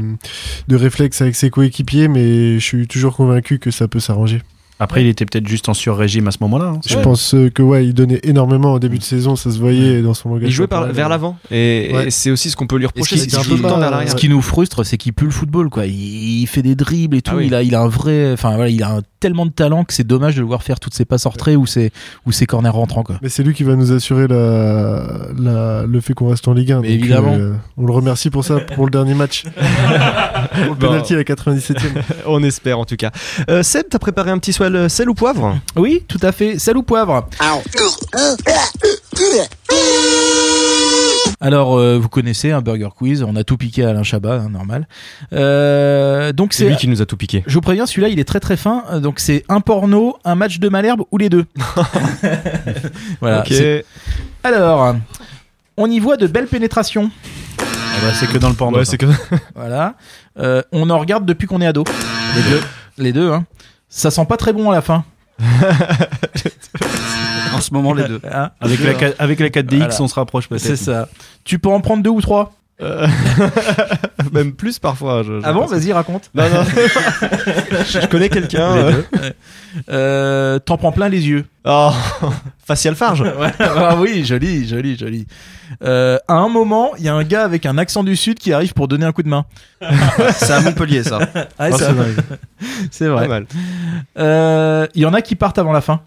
de réflexe avec ses coéquipiers, mais je suis toujours convaincu que ça peut s'arranger. Après, il était peut-être juste en sur-régime à ce moment-là. hein. Je pense euh, que ouais, il donnait énormément au début de saison, ça se voyait dans son langage. Il jouait par- vers l'avant, et, Ouais. et c'est aussi ce qu'on peut lui reprocher, ce c'est qui, qu'il ce qui- tout le temps vers l'arrière. ce qui nous frustre, c'est qu'il pue le football, quoi. Il, il fait des dribbles et tout. Ah oui. Il a, il a un vrai, enfin voilà, il a un- tellement de talent que c'est dommage de le voir faire toutes ses passes en retrait ou ses, ou ses corners rentrants, quoi. Mais c'est lui qui va nous assurer la, la- le fait qu'on reste en Ligue 1. donc, évidemment. euh, on le remercie pour ça, pour le dernier match. pour le Bon. penalty à la 97e. On espère en tout cas. Euh, Seb, t'as préparé un petit swell euh, sel ou poivre? Oui, tout à fait. Sel ou poivre Alors, euh, vous connaissez un burger quiz, on a tout piqué à Alain Chabat, hein, normal. Euh, donc C'est lui qui nous a tout piqué. Je vous préviens, celui-là, il est très très fin. Donc c'est un porno, un match de Malherbe ou les deux. voilà. Alors, on y voit de belles pénétrations. Ah bah, c'est que dans le porno. Ouais, ça. c'est que. Voilà. Euh, on en regarde depuis qu'on est ado. Les deux. Les deux, hein. Ça sent pas très bon à la fin. En ce moment, les deux. Hein Avec la, ca- avec la 4DX, Voilà. on se rapproche peut-être. C'est ça. Tu peux en prendre deux ou trois. Euh, Même plus parfois. je- je Ah bon. Vas-y, raconte. Non, non. je, connais quelqu'un. Euh. Euh, T'en prends plein les yeux. Oh, facial farge. Ouais, ah oui, joli, joli, joli. Euh, à un moment, il y a un gars avec un accent du sud qui arrive pour donner un coup de main. C'est à Montpellier, ça. Ah, Oh, ça- c'est vrai. Euh, Il y en a qui partent avant la fin.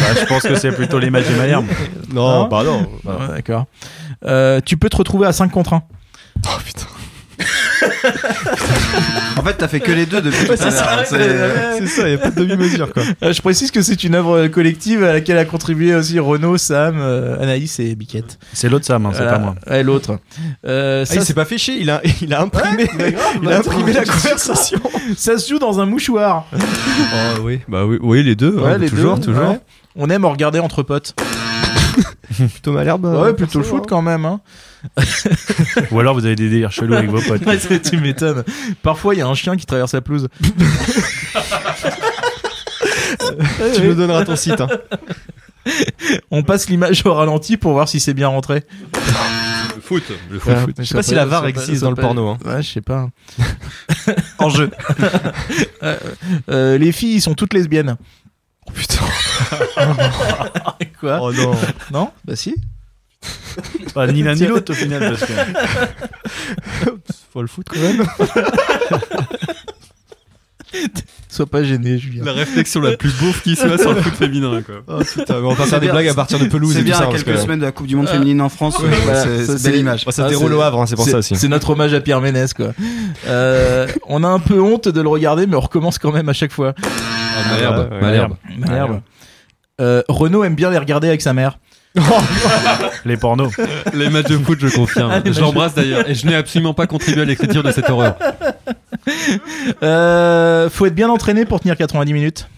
Bah, je pense que c'est plutôt les matchs de Malherbe. Non, Hein bah non. Ouais, D'accord. Euh, tu peux te retrouver à 5 contre 1. Oh putain. En fait, t'as fait que les deux depuis tout à c'est ça, l'heure. hein, c'est- ça, y a pas de demi-mesure quoi. Euh, je précise que c'est une œuvre collective à laquelle a contribué aussi Renaud, Sam, euh, Anaïs et Biquette. C'est l'autre Sam, hein, c'est Voilà. pas moi. Ouais, l'autre. Euh, Ah, ça, il s'est pas fait chier, il a, il a imprimé, il a attends, imprimé la conversation. ça se joue dans un mouchoir. Oh oui, bah oui, oui les deux. Ouais, hein, les toujours, deux, toujours. ouais. On aime en regarder entre potes. Plutôt Malherbe. Ouais, euh, plutôt le foot quand même. Hein. Ou alors vous avez des délires chelous avec vos potes. Ouais, tu m'étonnes. Parfois, il y a un chien qui traverse la pelouse. Tu nous donneras ton site. Hein. On passe l'image au ralenti pour voir si c'est bien rentré. Le foot, le Ouais, Je sais pas si la VAR existe dans le porno. Hein. Ouais, je sais pas. En jeu. Euh, euh, les filles, sont toutes lesbiennes. Oh putain. Quoi Oh non. Non? Bah si. Pas ni l'un ni l'autre au final. Parce que... Faut le foot quand même. Sois pas gêné, Julien. La réflexion la plus beauf qui soit sur le foot féminin, quoi. Oh putain, on va faire des blagues à partir de pelouse C'est bien ça. à quelques que- semaines de la Coupe du Monde Ah. féminine en France. ouais, Voilà, c'est- belle image. Ça Ah, déroule au Havre, hein, c'est pour ça aussi. C'est notre hommage à Pierre Ménès, quoi. Euh, on a un peu honte de le regarder, mais on recommence quand même à chaque fois. Ah, Malherbe, ouais, Malherbe. Malherbe. Euh, Renaud aime bien les regarder avec sa mère. Les pornos. Les matchs de foot, je confirme. Ah, je l'embrasse d'ailleurs. Et je n'ai absolument pas contribué à l'écriture de cette horreur. Euh, faut être bien entraîné pour tenir 90 minutes.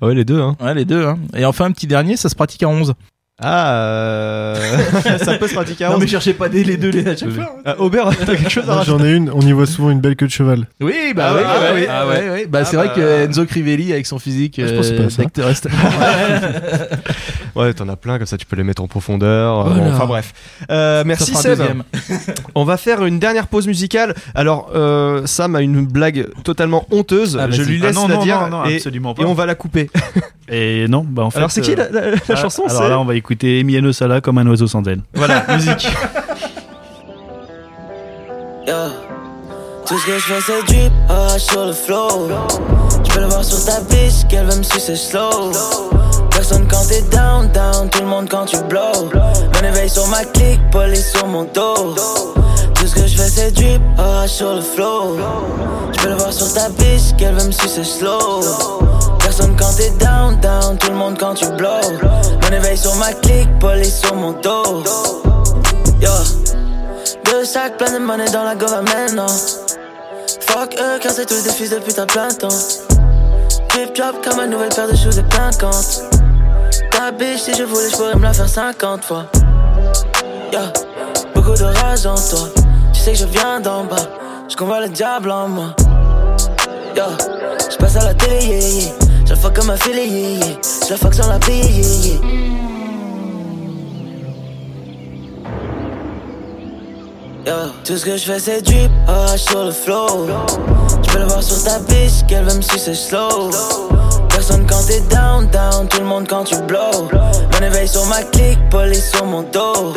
Ouais, les deux. Hein. Ouais, les deux. Hein. Et enfin, un petit dernier, ça se pratique à 11. Ah, euh, ça peut se pratiquer à Non, 11. mais cherchez pas des, les deux les à chaque fois. Ah, Aubert, t'as quelque chose à rajouter J'en ai une, on y voit souvent une belle queue de cheval. Oui, bah Ah oui, ouais, ah ouais, ouais, ah ouais, ouais. ouais. Bah, Ah c'est bah, vrai que Enzo Crivelli avec son physique Ah, euh, pas à ça. d'acteur reste- Ouais, t'en as plein, comme ça tu peux les mettre en profondeur. euh, Voilà. bon, enfin bref. Euh, merci Seb. On va faire une dernière pause musicale. Alors, euh, Sam a une blague totalement honteuse. Ah, Je lui Ah, laisse non, la non, dire non, non, et, absolument pas. et on va la couper. Et non, bah en fait. Alors, c'est qui la- la- la ah, chanson, Alors là, on va écouter Emiliano Sala comme un oiseau sans aile. Voilà, musique. Yeah. Tout ce que je fais c'est drip, ah, sur le flow Je peux le voir sur ta biche qu'elle veut me sucer slow Personne quand t'es down, down, tout le monde quand tu blow. Mon éveil sur ma clique, police sur mon dos. Tout ce que je fais c'est drip, ah sur le flow. Je peux le voir sur ta biche, qu'elle veut me sucer slow. Personne quand t'es down, down, tout le monde quand tu blow. Mon éveil sur ma clique, police sur mon dos. Yo, deux sacs plein de monnaie dans la gomme maintenant. Fuck eux, car c'est tous des fils de putain plein temps. Drip drop comme un nouvel paire de shoes de 50. Biche, si je voulais, je pourrais me la faire 50 fois. Yeah. Beaucoup de rage en toi. Tu sais que je viens d'en bas. Je combat le diable en moi. Je passe à la télé, yeah. Je la fuck comme affilié, yeah. Je la fuck sans la payer, yeah, Tout ce que je fais c'est drip, ah, sur le flow. Je peux le voir sur ta biche, qu'elle va me sucer slow. Personne quand t'es down, down, tout le monde quand tu blow. Mon éveil sur ma clique, police sur mon dos.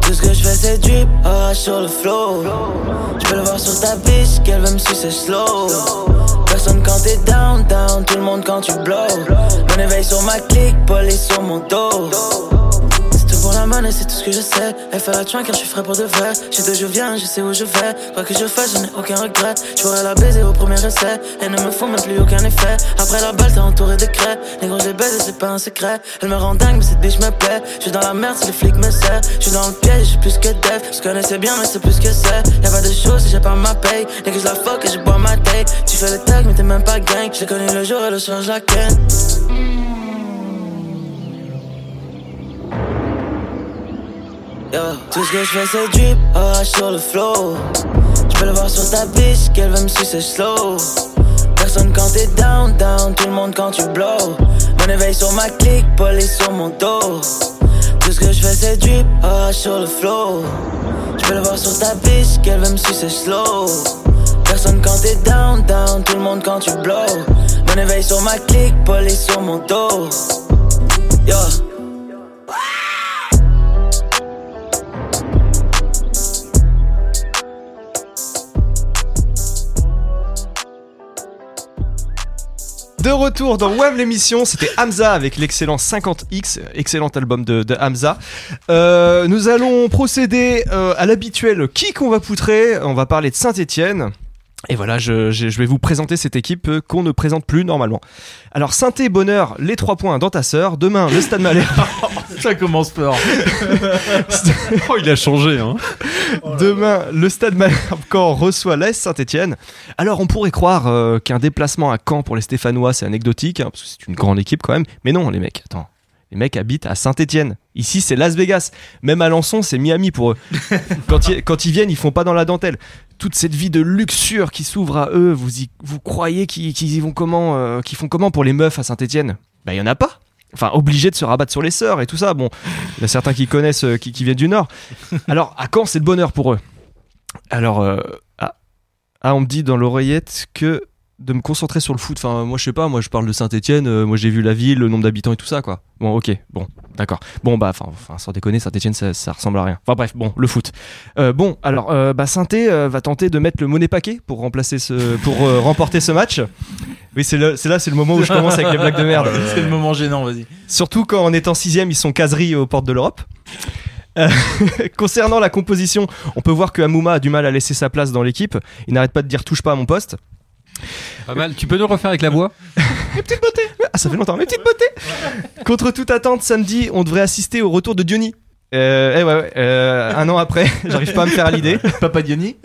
Tout ce que je fais c'est drip, ah, sur le flow. Je peux le voir sur ta biche qu'elle veut me sucer slow. Personne quand t'es down, down, tout le monde quand tu blow. Mon éveil sur ma clique, police sur mon dos. La c'est tout ce que je sais. Elle fait la train car je suis frais pour de vrai. Je sais d'où je viens, je sais où je vais. Quoi que je fasse, je n'ai aucun regret. Je pourrais la baiser au premier essai. Et ne me font même plus aucun effet. Après la balle, t'es entouré de craies. Les gros, baise et c'est pas un secret. Elle me rend dingue, mais cette bitch me plaît. Je suis dans la merde si les flics me serrent. Je suis dans le piège, je suis plus que dev. Je connaissais bien, mais c'est plus que c'est. Y'a pas de choses si j'ai pas ma paye. Dès que je la fuck et je bois ma taille. Tu fais le tag, mais t'es même pas gang. J'ai connu le jour et le soir, je la ken. Tout ce que je fais c'est drip, ah, sur le flow. Je peux le voir sur ta biche qu'elle veut me sucer slow. Personne quand t'es down, down, tout le monde quand tu blow. Mon éveil sur ma clique, police sur mon dos. Tout ce que je fais c'est drip, ah, sur le flow. Je peux le voir sur ta biche qu'elle veut me sucer slow. Personne quand t'es down, down, tout le monde quand tu blow. Mon éveil sur ma clique, police sur mon dos. Yo. De retour dans Web l'émission, c'était Hamza avec l'excellent 50X, excellent album de, Hamza. Euh, nous allons procéder euh, à l'habituel qui qu'on va poutrer. On va parler de Saint-Étienne. Et voilà, je, je- je vais vous présenter cette équipe qu'on ne présente plus normalement. Alors, Sainté Bonheur, les trois points dans ta sœur. Demain, le Stade Malherbe. Ça commence fort. Oh, il a changé, hein. Demain, le Stade Malherbe Caen reçoit l'AS Saint-Etienne. Alors, on pourrait croire euh, qu'un déplacement à Caen pour les Stéphanois, c'est anecdotique, hein, parce que c'est une grande équipe quand même. Mais non, les mecs, attends. Les mecs habitent à Saint-Etienne. Ici, c'est Las Vegas. Même à Lançon, c'est Miami pour eux. quand, ils, quand ils viennent, ils font pas dans la dentelle. Toute cette vie de luxure qui s'ouvre à eux, vous, y- vous croyez qu'ils y vont comment, euh, qu'ils font comment pour les meufs à Saint-Etienne Bah, il y en a pas. Enfin, obligé de se rabattre sur les sœurs et tout ça. Bon, il y a certains qui connaissent, euh, qui, qui viennent du Nord. Alors, à Caen, c'est le bonheur pour eux? Alors, euh, ah, ah, on me dit dans l'oreillette que de me concentrer sur le foot. Enfin, moi, je sais pas, moi, je parle de Saint-Etienne, moi, j'ai vu la ville, le nombre d'habitants et tout ça, quoi. Bon, ok, bon, d'accord. Bon, bah, enfin, sans déconner, Saint-Etienne, ça, ça ressemble à rien. Enfin, bref, bon, le foot. Euh, bon, alors, euh, bah, saint va tenter de mettre le monnaie paquet pour remplacer ce, pour euh, remporter ce match. Oui, c'est là, c'est le moment où je commence avec les blagues de merde. C'est le moment gênant, vas-y. Surtout quand en étant sixième, ils sont caseries aux portes de l'Europe. Euh, concernant la composition, on peut voir que Amouma a du mal à laisser sa place dans l'équipe. Il n'arrête pas de dire touche pas à mon poste. Pas mal. Tu peux nous refaire avec la voix Mes petites beautés Ah, ça fait longtemps, mes petites beautés Contre toute attente, samedi, on devrait assister au retour de Diony. Euh, eh ouais, ouais, euh, un an après, j'arrive pas à me faire à l'idée. Papa Diony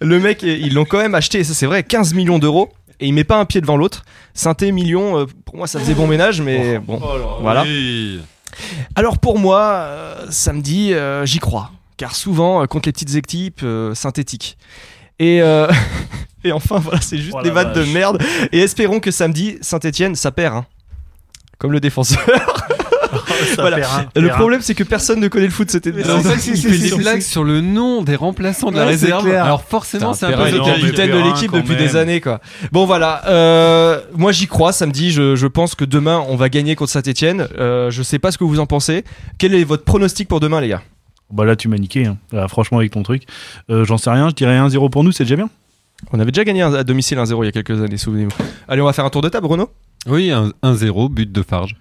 Le mec, ils l'ont quand même acheté, ça c'est vrai, 15 millions d'euros. et il met pas un pied devant l'autre. Saint-Émilion, euh, pour moi, ça faisait bon ménage, mais bon, voilà. Oui. Alors pour moi, euh, samedi, euh, j'y crois. Car souvent, euh, contre les petites équipes euh, synthétiques. Et, euh, et enfin, voilà, c'est juste Oh des vannes de merde. Et espérons que samedi, Saint-Etienne, ça perd. hein. Comme le défenseur. Voilà. perd, hein, Le hein. problème, c'est que personne ne connaît le foot. C'était C'est ça qu'il fait des blagues sur le nom des remplaçants de la Ouais, réserve. Alors forcément, c'est un peu ésotérique. capitaine de l'équipe depuis des années quoi. Bon voilà, euh, moi j'y crois samedi, je, je pense que demain on va gagner contre Saint-Etienne. Euh, je sais pas ce que vous en pensez. Quel est votre pronostic pour demain les gars? Bah là, tu m'as niqué, hein. Là, franchement, avec ton truc. Euh, J'en sais rien, je dirais 1-0 pour nous, c'est déjà bien. On avait déjà gagné un- à domicile 1-0 il y a quelques années, souvenez-vous. Allez, on va faire un tour de table Bruno? Oui, un 1-0, but de Farge.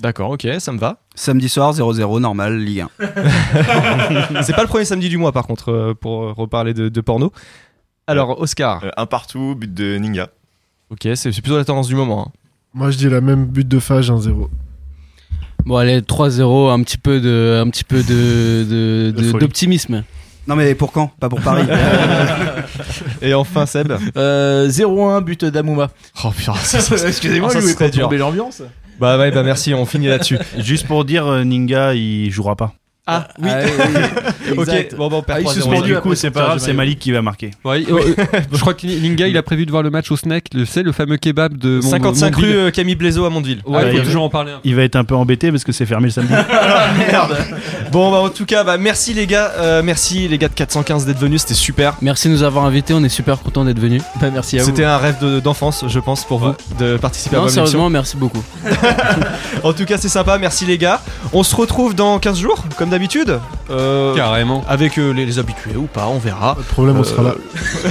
D'accord, ok, ça me va. Samedi soir, 0-0, normal, Ligue 1. c'est pas le premier samedi du mois par contre euh, pour euh, reparler de, de porno. Alors Oscar. Euh, un partout, but de Ninga. Ok, c'est c'est plutôt la tendance du moment. hein. Moi, je dis la même but de Fage 1-0. Bon, allez, 3-0, un petit peu de, un petit peu de, de- de- folie. d'optimisme. Non, mais pour quand? Pas pour Paris. Et enfin Seb. Euh, 0-1 but d'Amouma. Oh putain, ça, ça- Excusez-moi, ça je voulais serait pas l'ambiance. Bah ouais, bah merci, on finit là-dessus. Juste pour dire, euh, Ninga, il jouera pas. Ah oui. Exact. ok, bon, bon, on perd Ah, il 3-0. suspendu du coup, c'est pas grave, c'est Malik qui va marquer. Ouais, euh, je crois que Linga, il a prévu de voir le match au snack, le, c'est le fameux kebab de Mont- 55 Mondeville. rue euh, Camille Blaiseau à Mondeville. Ouais, il il faut va- toujours en parler. un. Il va être un peu embêté parce que c'est fermé le samedi. Merde. Bon bah en tout cas bah merci les gars, Euh, merci les gars de 415 d'être venus, c'était super. Merci de nous avoir invités, on est super contents d'être venus. Bah, merci à vous. C'était un rêve de- d'enfance je pense pour vous de participer à Non, votre émission. sérieusement, merci beaucoup. En tout cas c'est sympa, merci les gars. On se retrouve dans 15 jours comme d'habitude. Euh, Carrément. avec euh, les, les habitués ou pas, on verra. Pas de problème, on sera là.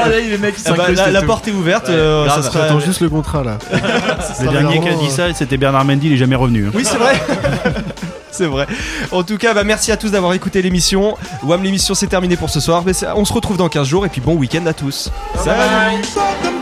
Ah, là, les mecs, ils Ah bah, la, la porte est ouverte, euh, grave. ça sera- J'attends juste le contrat là. Le dernier qui a dit ça, c'était Bernard Mendy, il est jamais revenu. hein. Oui, c'est vrai. C'est vrai. En tout cas, bah, merci à tous d'avoir écouté l'émission. Wam, l'émission c'est terminé pour ce soir. Mais on se retrouve dans 15 jours et puis bon week-end à tous. Salut.